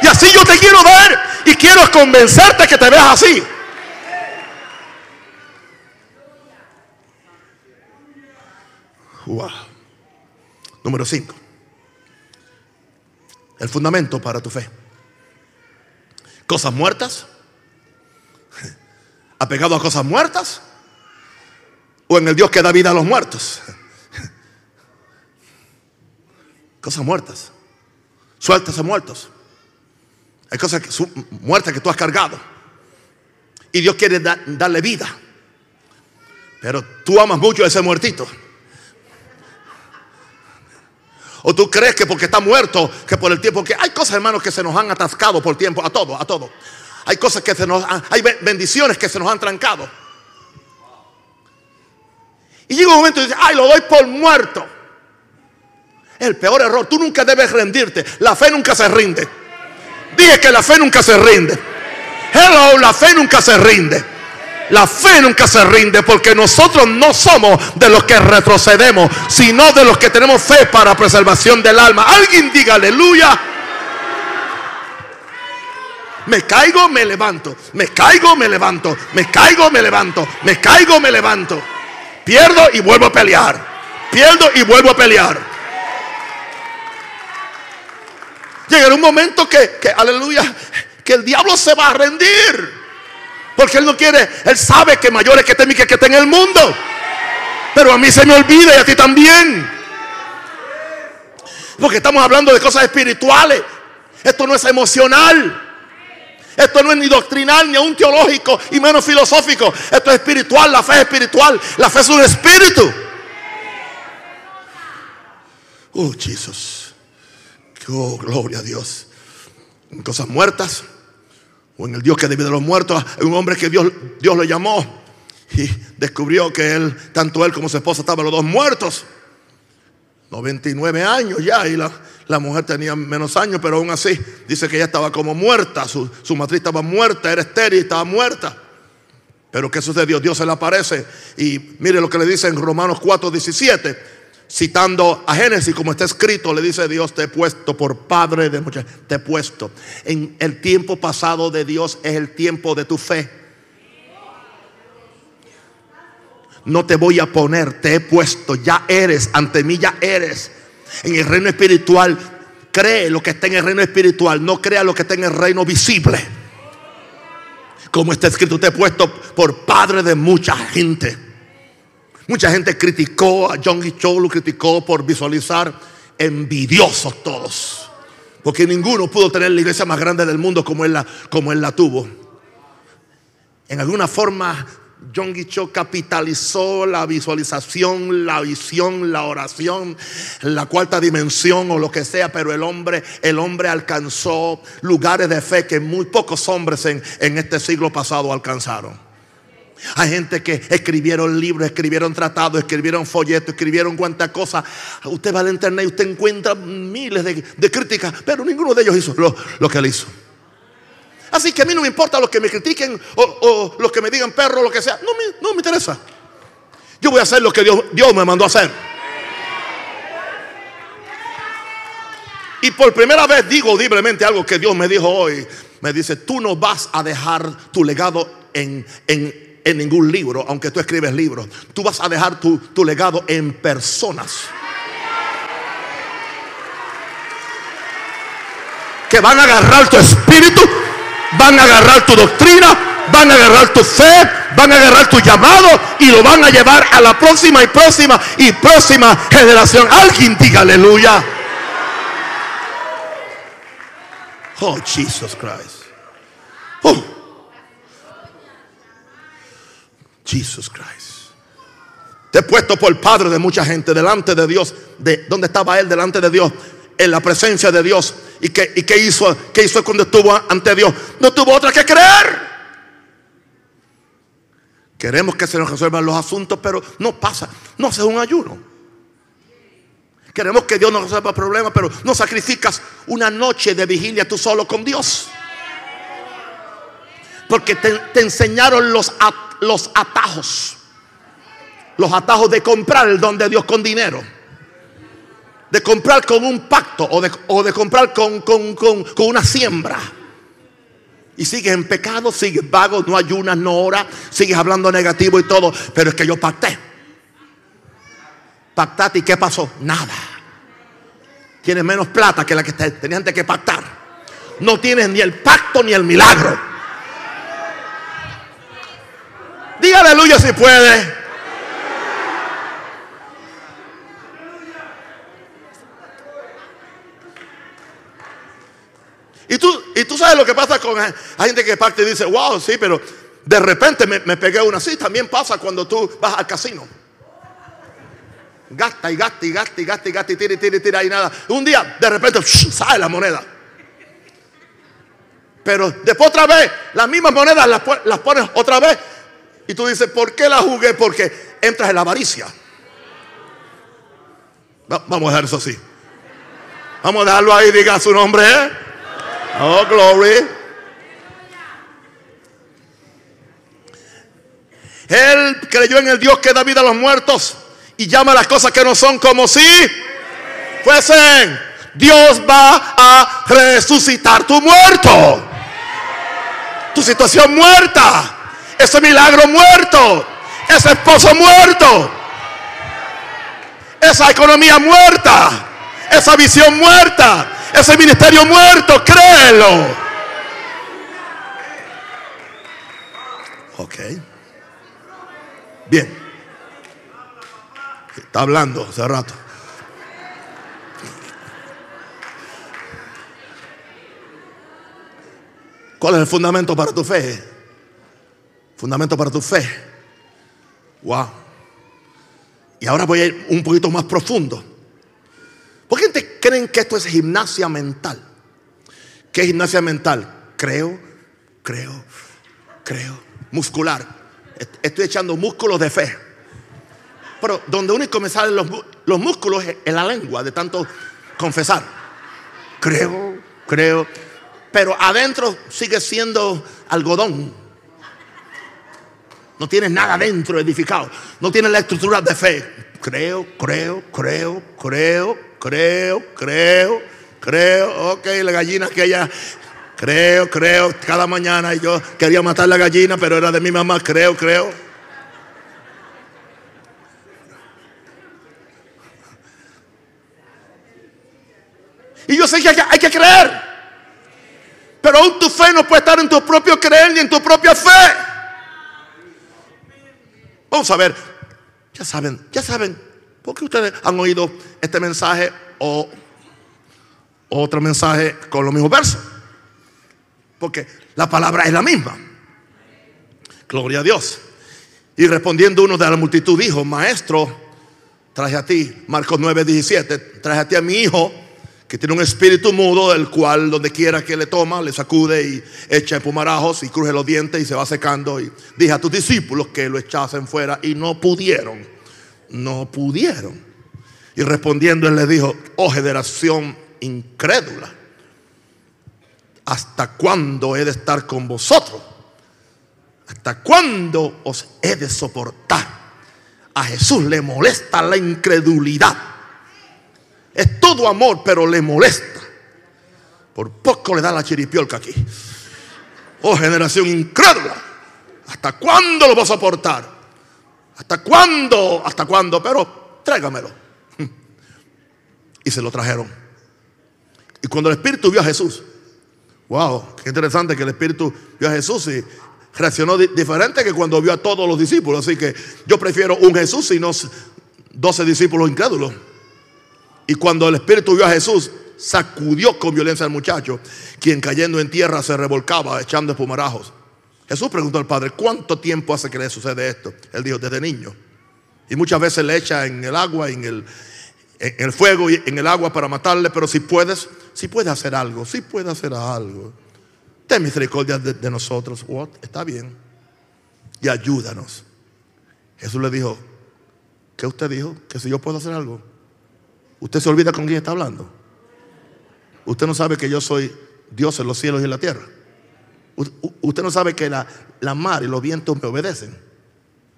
Y así yo te quiero ver y quiero convencerte que te veas así. Wow. Número 5. El fundamento para tu fe. Cosas muertas. Apegado a cosas muertas. O en el Dios que da vida a los muertos. Cosas muertas. Sueltas a muertos. Hay cosas muertas que tú has cargado. Y Dios quiere darle vida. Pero tú amas mucho a ese muertito. O tú crees que porque está muerto, que por el tiempo que hay cosas, hermanos, que se nos han atascado por tiempo, a todo, a todo. Hay cosas que se nos hay bendiciones que se nos han trancado. Y llega un momento y dice, ay, lo doy por muerto. El peor error, tú nunca debes rendirte. La fe nunca se rinde. Dije que la fe nunca se rinde. Hello, la fe nunca se rinde. La fe nunca se rinde porque nosotros no somos de los que retrocedemos, sino de los que tenemos fe para preservación del alma. Alguien diga aleluya. Me caigo, me levanto. Me caigo, me levanto. Me caigo, me levanto. Me caigo, me levanto. Pierdo y vuelvo a pelear. Pierdo y vuelvo a pelear. Llega un momento que, que, aleluya, que el diablo se va a rendir. Porque Él no quiere, Él sabe que mayor es que teme que que está en el mundo. Pero a mí se me olvida y a ti también. Porque estamos hablando de cosas espirituales. Esto no es emocional. Esto no es ni doctrinal, ni aún teológico, y menos filosófico. Esto es espiritual, la fe es espiritual. La fe es un espíritu. Oh, Jesús. Oh, gloria a Dios. cosas muertas o en el Dios que vive de los muertos, un hombre que Dios, Dios lo llamó y descubrió que él, tanto él como su esposa estaban los dos muertos. 99 años ya y la, la mujer tenía menos años, pero aún así dice que ella estaba como muerta, su, su matriz estaba muerta, era estéril, estaba muerta. Pero ¿qué sucedió? Dios se le aparece y mire lo que le dice en Romanos 4, 17 citando a Génesis, como está escrito, le dice Dios, te he puesto por padre de muchas, te he puesto. En el tiempo pasado de Dios es el tiempo de tu fe. No te voy a poner, te he puesto, ya eres, ante mí ya eres. En el reino espiritual, cree lo que está en el reino espiritual, no crea lo que está en el reino visible. Como está escrito, te he puesto por padre de mucha gente. Mucha gente criticó a John Cho, lo criticó por visualizar envidiosos todos. Porque ninguno pudo tener la iglesia más grande del mundo como él la, como él la tuvo. En alguna forma, John Cho capitalizó la visualización, la visión, la oración, la cuarta dimensión o lo que sea, pero el hombre, el hombre alcanzó lugares de fe que muy pocos hombres en, en este siglo pasado alcanzaron. Hay gente que escribieron libros, escribieron tratados, escribieron folletos, escribieron cuantas cosas. Usted va al internet y usted encuentra miles de, críticas, pero ninguno de ellos hizo lo, que él hizo. Así que a mí no me importa los que me critiquen o, los que me digan perro o lo que sea. No me, no me interesa. Yo voy a hacer lo que Dios, Dios me mandó a hacer. Y por primera vez digo libremente algo que Dios me dijo hoy. Me dice, tú no vas a dejar tu legado en, en en ningún libro, aunque tú escribes libros. Tú vas a dejar tu, tu legado en personas. Que van a agarrar tu espíritu, van a agarrar tu doctrina, van a agarrar tu fe, van a agarrar tu llamado y lo van a llevar a la próxima y próxima y próxima generación. Alguien diga aleluya. Oh, Jesus Christ. Oh. Jesus Christ. Te he puesto por padre de mucha gente delante de Dios. De, ¿Dónde estaba él delante de Dios? En la presencia de Dios. ¿Y qué, y qué hizo? ¿Qué hizo cuando estuvo ante Dios? No tuvo otra que creer. Queremos que se nos resuelvan los asuntos, pero no pasa. No haces un ayuno. Queremos que Dios nos resuelva problemas, pero no sacrificas una noche de vigilia tú solo con Dios. Porque te, enseñaron los atos los atajos. Los atajos de comprar el don de Dios con dinero. De comprar con un pacto o de, comprar con, con, una siembra. Y sigues en pecado, sigues vago, no ayunas, no oras, sigues hablando negativo y todo. Pero es que yo pacté. pactaste y ¿qué pasó? Nada. Tienes menos plata que la que tenías que pactar. No tienes ni el pacto ni el milagro. Diga aleluya si puede. Y tú, y tú sabes lo que pasa con hay gente que parte y dice, wow, sí, pero de repente me, pegué una. Sí, también pasa cuando tú vas al casino. Gasta y gasta y gasta y gasta y gasta y tira y tira y tira y nada. Un día, de repente, sale la moneda. Pero después otra vez, las mismas monedas las, las pones otra vez. Y tú dices, ¿por qué la jugué? Porque entras en la avaricia. Vamos a dejar eso así. Vamos a dejarlo ahí, diga su nombre, ¿eh? Oh, glory. Él creyó en el Dios que da vida a los muertos y llama a las cosas que no son como si fuesen. Dios va a resucitar tu muerto. Tu situación muerta. Ese milagro muerto. Ese esposo muerto. Esa economía muerta. Esa visión muerta ese ministerio muerto, créelo. Ok. Bien. Está hablando hace rato. ¿Cuál es el fundamento para tu fe? Fundamento para tu fe. Wow. Y ahora voy a ir un poquito más profundo. ¿Por qué te creen que esto es gimnasia mental? ¿Qué es gimnasia mental? Creo, creo, creo. Muscular. Estoy echando músculos de fe. Pero donde único me salen los, los músculos es en la lengua, de tanto confesar. Creo, creo. Pero adentro sigue siendo algodón. No tienes nada adentro edificado. No tienes la estructura de fe. Creo, creo, creo, creo, creo, creo, creo, ok, la gallina que ella, creo, creo, cada mañana yo quería matar la gallina, pero era de mi mamá, creo, creo. Y yo sé que hay, que creer. Pero aún tu fe no puede estar en tu propio creer ni en tu propia fe. Vamos a ver. Ya saben, ya saben ¿Por qué ustedes han oído este mensaje o otro mensaje con los mismos versos? Porque la palabra es la misma. Gloria a Dios. Y respondiendo uno de la multitud dijo, maestro, traje a ti, Marcos 9, 17, traje a ti a mi hijo que tiene un espíritu mudo, del cual donde quiera que le toma, le sacude y echa pumarajos y cruje los dientes y se va secando. Y dije a tus discípulos que lo echasen fuera y no pudieron no pudieron. Y respondiendo él le dijo, oh generación incrédula, ¿hasta cuándo he de estar con vosotros? ¿Hasta cuándo os he de soportar? A Jesús le molesta la incredulidad. Es todo amor, pero le molesta. Por poco le da la chiripiolca aquí. Oh generación incrédula, ¿hasta cuándo lo vas a soportar? ¿Hasta cuándo? ¿Hasta cuándo? Pero tráigamelo. Y se lo trajeron. Y cuando el Espíritu vio a Jesús, wow, qué interesante que el Espíritu vio a Jesús y reaccionó diferente que cuando vio a todos los discípulos. Así que yo prefiero un Jesús y no 12 discípulos incrédulos. Y cuando el Espíritu vio a Jesús, sacudió con violencia al muchacho, quien cayendo en tierra se revolcaba echando espumarajos. Jesús preguntó al Padre, ¿cuánto tiempo hace que le sucede esto? Él dijo, desde niño. Y muchas veces le echa en el agua, en el, en el fuego y en el agua para matarle, pero si puedes, si puedes hacer algo, si puedes hacer algo. Ten misericordia de, nosotros. What? Está bien. Y ayúdanos. Jesús le dijo, ¿qué usted dijo? Que si yo puedo hacer algo. Usted se olvida con quién está hablando. Usted no sabe que yo soy Dios en los cielos y en la tierra. Usted no sabe que la, mar y los vientos me obedecen.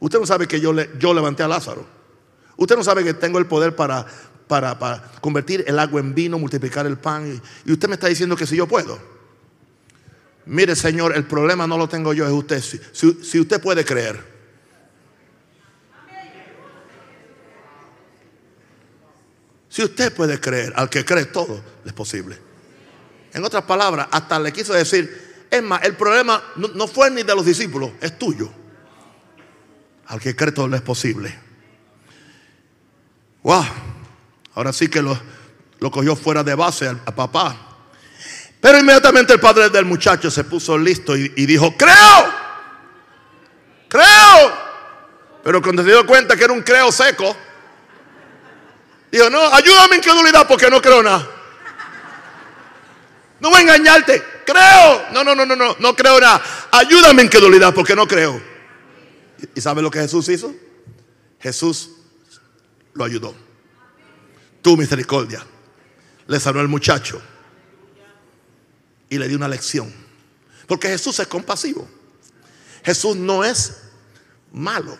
Usted no sabe que yo, yo levanté a Lázaro. Usted no sabe que tengo el poder para, para, convertir el agua en vino, multiplicar el pan. Y, usted me está diciendo que si yo puedo. Mire, Señor, el problema no lo tengo yo, es usted. si usted puede creer. Si usted puede creer, al que cree todo es posible. En otras palabras, hasta le quiso decir, es más, el problema no, fue ni de los discípulos, es tuyo. Al que cree todo es posible. Wow, ahora sí que lo, lo cogió fuera de base a papá. Pero inmediatamente el padre del muchacho se puso listo y, dijo, creo, creo. Pero cuando se dio cuenta que era un creo seco, dijo, no, ayúdame en incredulidad porque no creo nada. No voy a engañarte, creo. No, no, no, no, no, no creo nada. Ayúdame en incredulidad porque no creo. ¿Y sabe lo que Jesús hizo? Jesús lo ayudó. Tu misericordia. Le sanó el muchacho y le dio una lección. Porque Jesús es compasivo. Jesús no es malo.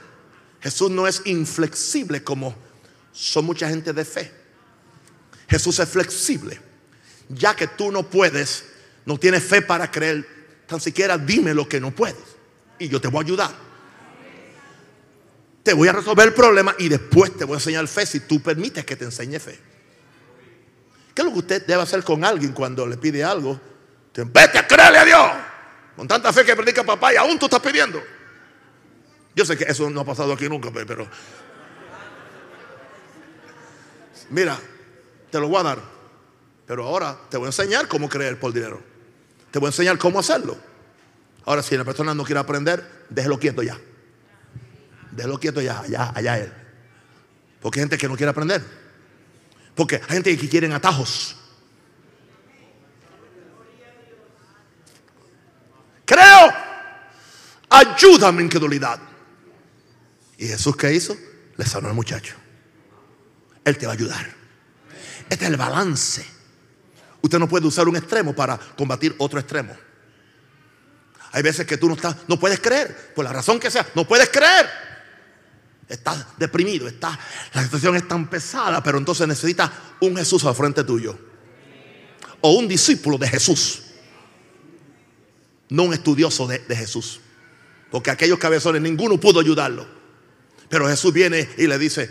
Jesús no es inflexible como son mucha gente de fe. Jesús es flexible. Ya que tú no puedes, no tienes fe para creer, tan siquiera dime lo que no puedes. Y yo te voy a ayudar. Te voy a resolver el problema y después te voy a enseñar fe si tú permites que te enseñe fe. ¿Qué es lo que usted debe hacer con alguien cuando le pide algo Vete a creerle a Dios. Con tanta fe que predica papá y aún tú estás pidiendo. Yo sé que eso no ha pasado aquí nunca, pero. Mira, te lo voy a dar. Pero ahora te voy a enseñar cómo creer por dinero. Te voy a enseñar cómo hacerlo. Ahora, si la persona no quiere aprender, déjelo quieto ya. Déjelo quieto ya, allá, allá él. Porque hay gente que no quiere aprender. Porque hay gente que quiere atajos. Creo. Ayúdame en incredulidad. ¿Y Jesús qué hizo? Le sanó al muchacho. Él te va a ayudar. Este es el balance. Usted no puede usar un extremo para combatir otro extremo. Hay veces que tú no estás, no puedes creer, por la razón que sea, no puedes creer. Estás deprimido, está, la situación es tan pesada, pero entonces necesitas un Jesús al frente tuyo. O un discípulo de Jesús no un estudioso de, Jesús. Porque aquellos cabezones, ninguno pudo ayudarlo. Pero Jesús viene y le dice,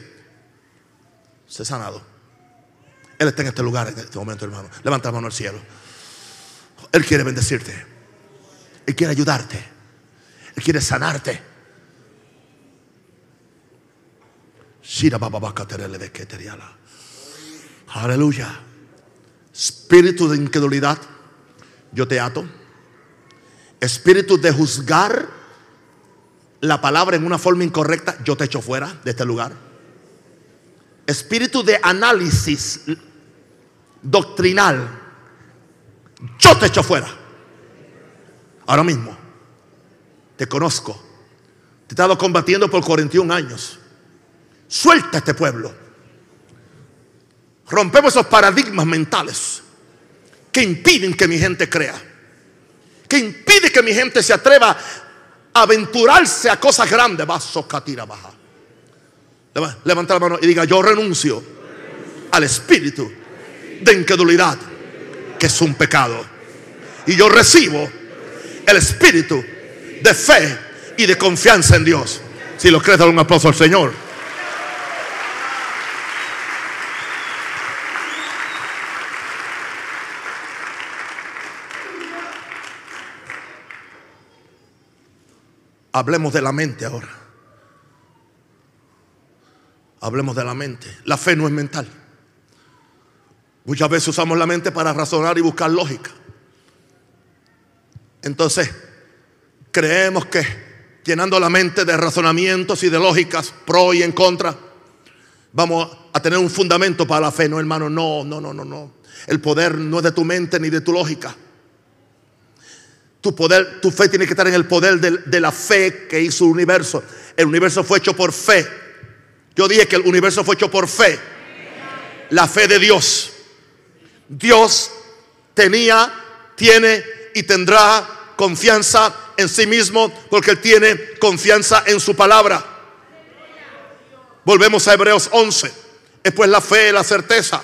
sé sanado. Él está en este lugar en este momento, hermano. Levanta la mano al cielo. Él quiere bendecirte. Él quiere ayudarte. Él quiere sanarte. Aleluya. Espíritu de incredulidad, yo te ato espíritu de juzgar la palabra en una forma incorrecta, yo te echo fuera de este lugar. Espíritu de análisis doctrinal, yo te echo fuera. Ahora mismo, te conozco. Te he estado combatiendo por 41 años. Suelta este pueblo. Rompemos esos paradigmas mentales que impiden que mi gente crea que impide que mi gente se atreva a aventurarse a cosas grandes. Va a baja. Levanta la mano y diga, yo renuncio al espíritu de incredulidad, que es un pecado. Y yo recibo el espíritu de fe y de confianza en Dios. Si lo crees, dale un aplauso al Señor. Hablemos de la mente ahora. Hablemos de la mente. La fe no es mental. Muchas veces usamos la mente para razonar y buscar lógica. Entonces, creemos que llenando la mente de razonamientos y de lógicas pro y en contra, vamos a tener un fundamento para la fe. No, hermano, no, no, no, no, no. El poder no es de tu mente ni de tu lógica. Tu poder, tu fe tiene que estar en el poder de, la fe que hizo el universo. El universo fue hecho por fe. Yo dije que el universo fue hecho por fe. La fe de Dios. Dios tenía, tiene y tendrá confianza en sí mismo porque Él tiene confianza en su palabra. Volvemos a Hebreos 11. Es pues la fe, la certeza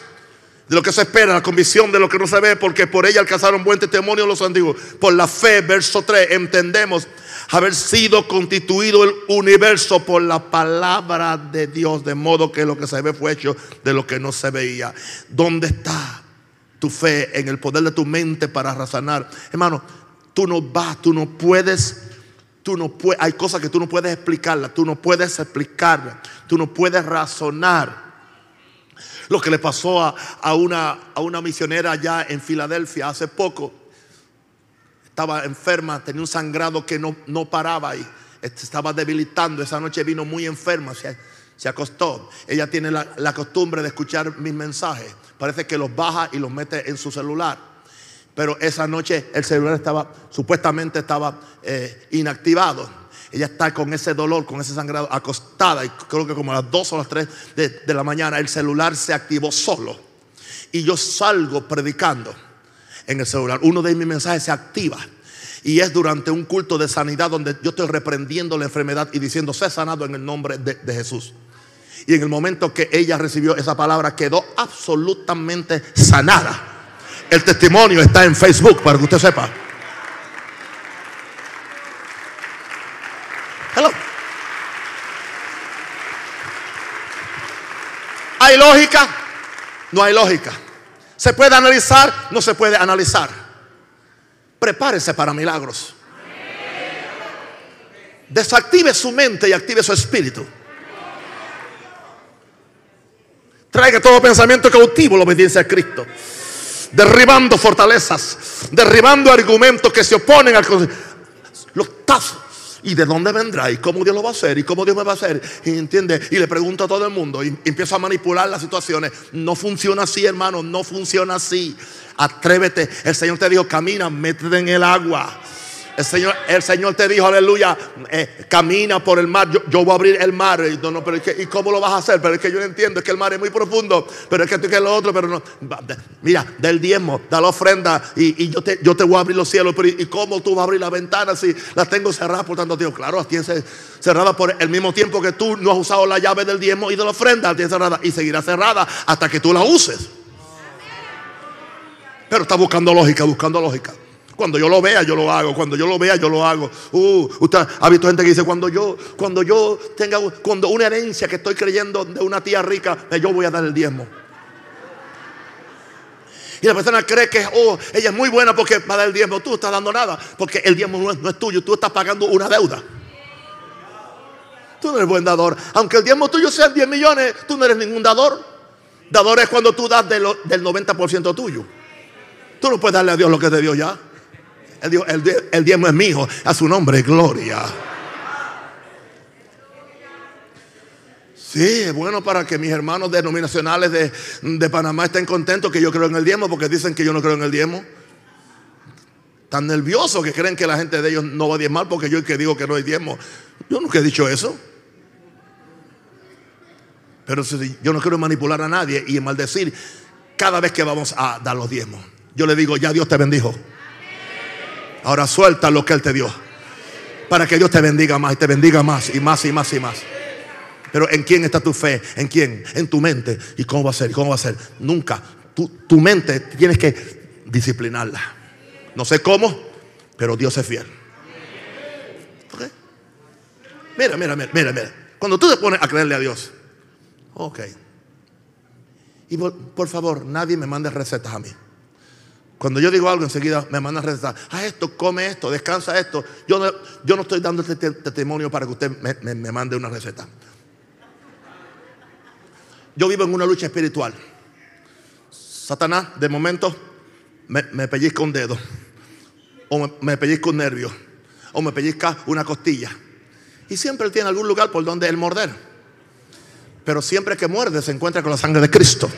de lo que se espera, la convicción de lo que no se ve, porque por ella alcanzaron buen testimonio los antiguos. Por la fe, verso 3, entendemos haber sido constituido el universo por la palabra de Dios, de modo que lo que se ve fue hecho de lo que no se veía. ¿Dónde está tu fe en el poder de tu mente para razonar? Hermano, tú no vas, tú no puedes, tú no puedes, hay cosas que tú no puedes explicarlas, tú no puedes explicarlas, tú no puedes razonar. Lo que le pasó a, una, a una misionera allá en Filadelfia hace poco estaba enferma, tenía un sangrado que no, no paraba y este, estaba debilitando. Esa noche vino muy enferma, se, se acostó. Ella tiene la, costumbre de escuchar mis mensajes. Parece que los baja y los mete en su celular. Pero esa noche el celular estaba, supuestamente estaba eh, inactivado. Ella está con ese dolor, con ese sangrado, acostada. Y creo que como a las 2 o las 3 de, de la mañana el celular se activó solo. Y yo salgo predicando en el celular. Uno de mis mensajes se activa. Y es durante un culto de sanidad donde yo estoy reprendiendo la enfermedad y diciendo, sé sanado en el nombre de, Jesús. Y en el momento que ella recibió esa palabra, quedó absolutamente sanada. El testimonio está en Facebook para que usted sepa. Hello. ¿Hay lógica? No hay lógica. ¿Se puede analizar? No se puede analizar. Prepárese para milagros. Desactive su mente y active su espíritu. Traiga todo pensamiento cautivo la obediencia a Cristo. Derribando fortalezas, derribando argumentos que se oponen al tazos ¿Y de dónde vendrá? ¿Y cómo Dios lo va a hacer? ¿Y cómo Dios me va a hacer? Y entiende, y le pregunto a todo el mundo y empiezo a manipular las situaciones. No funciona así, hermano, no funciona así. Atrévete. El Señor te dijo, camina, métete en el agua. El Señor, el Señor te dijo, aleluya, eh, camina por el mar. Yo, voy a abrir el mar. Y, no, pero ¿Y cómo lo vas a hacer? Pero es que yo no entiendo. Es que el mar es muy profundo. Pero es que tú que lo otro. Pero no. Mira, del diezmo, da la ofrenda. Y, yo, te, yo te voy a abrir los cielos. Pero ¿y cómo tú vas a abrir la ventana si las tengo cerradas por tanto tiempo? Claro, las tienes cerradas por el mismo tiempo que tú no has usado la llave del diezmo y de la ofrenda. Las tienes cerradas. Y seguirá cerrada hasta que tú la uses. Pero está buscando lógica, buscando lógica. Cuando yo lo vea, yo lo hago. Cuando yo lo vea, yo lo hago. Uh, usted ha visto gente que dice, cuando yo, cuando yo tenga cuando una herencia que estoy creyendo de una tía rica, eh, yo voy a dar el diezmo. Y la persona cree que oh, ella es muy buena porque va a dar el diezmo. Tú no estás dando nada porque el diezmo no es, no es tuyo. Tú estás pagando una deuda. Tú no eres buen dador. Aunque el diezmo tuyo sea 10 millones, tú no eres ningún dador. Dador es cuando tú das del 90% tuyo. Tú no puedes darle a Dios lo que te dio ya. El, diezmo es mío, a su nombre, gloria. Sí, es bueno para que mis hermanos denominacionales de, de, Panamá estén contentos que yo creo en el diezmo, porque dicen que yo no creo en el diezmo. Tan nerviosos que creen que la gente de ellos no va a diezmar porque yo el que digo que no hay diezmo. Yo nunca he dicho eso. Pero yo no quiero manipular a nadie y maldecir cada vez que vamos a dar los diezmos. Yo le digo, ya Dios te bendijo. Ahora suelta lo que Él te dio. Para que Dios te bendiga más y te bendiga más y más y más y más. Pero ¿en quién está tu fe? ¿En quién? En tu mente. ¿Y cómo va a ser? ¿Cómo va a ser? Nunca. Tu, mente tienes que disciplinarla. No sé cómo, pero Dios es fiel. Mira, mira, mira, mira, mira. Cuando tú te pones a creerle a Dios, ok. Y por favor, nadie me mande recetas a mí. Cuando yo digo algo, enseguida me mandan a recetar. Ah, esto, come esto, descansa esto. Yo no, yo no estoy dando este testimonio para que usted me, mande una receta. Yo vivo en una lucha espiritual. Satanás, de momento, me, pellizca un dedo. O me, pellizca un nervio. O me pellizca una costilla. Y siempre tiene algún lugar por donde él morder. Pero siempre que muerde se encuentra con la sangre de Cristo.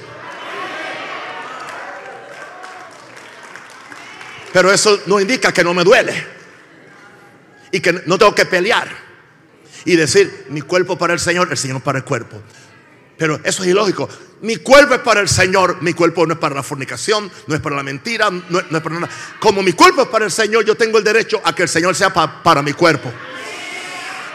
Pero eso no indica que no me duele. Y que no tengo que pelear. Y decir, mi cuerpo para el Señor, el Señor para el cuerpo. Pero eso es ilógico. Mi cuerpo es para el Señor. Mi cuerpo no es para la fornicación, no es para la mentira, no, es para nada. Como mi cuerpo es para el Señor, yo tengo el derecho a que el Señor sea para mi cuerpo.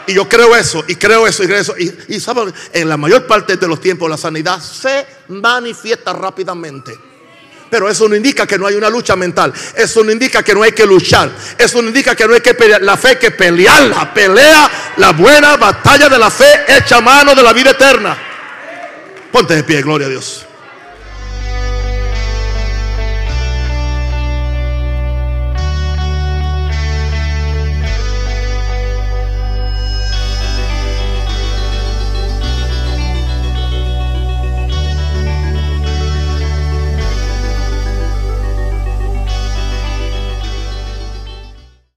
Y yo creo eso, y creo eso, y creo eso. Y, y saben, en la mayor parte de los tiempos la sanidad se manifiesta rápidamente. Pero eso no indica que no hay una lucha mental. Eso no indica que no hay que luchar. Eso no indica que no hay que pelear. La fe hay que pelearla. Pelea la buena batalla de la fe hecha mano de la vida eterna. Ponte de pie, gloria a Dios.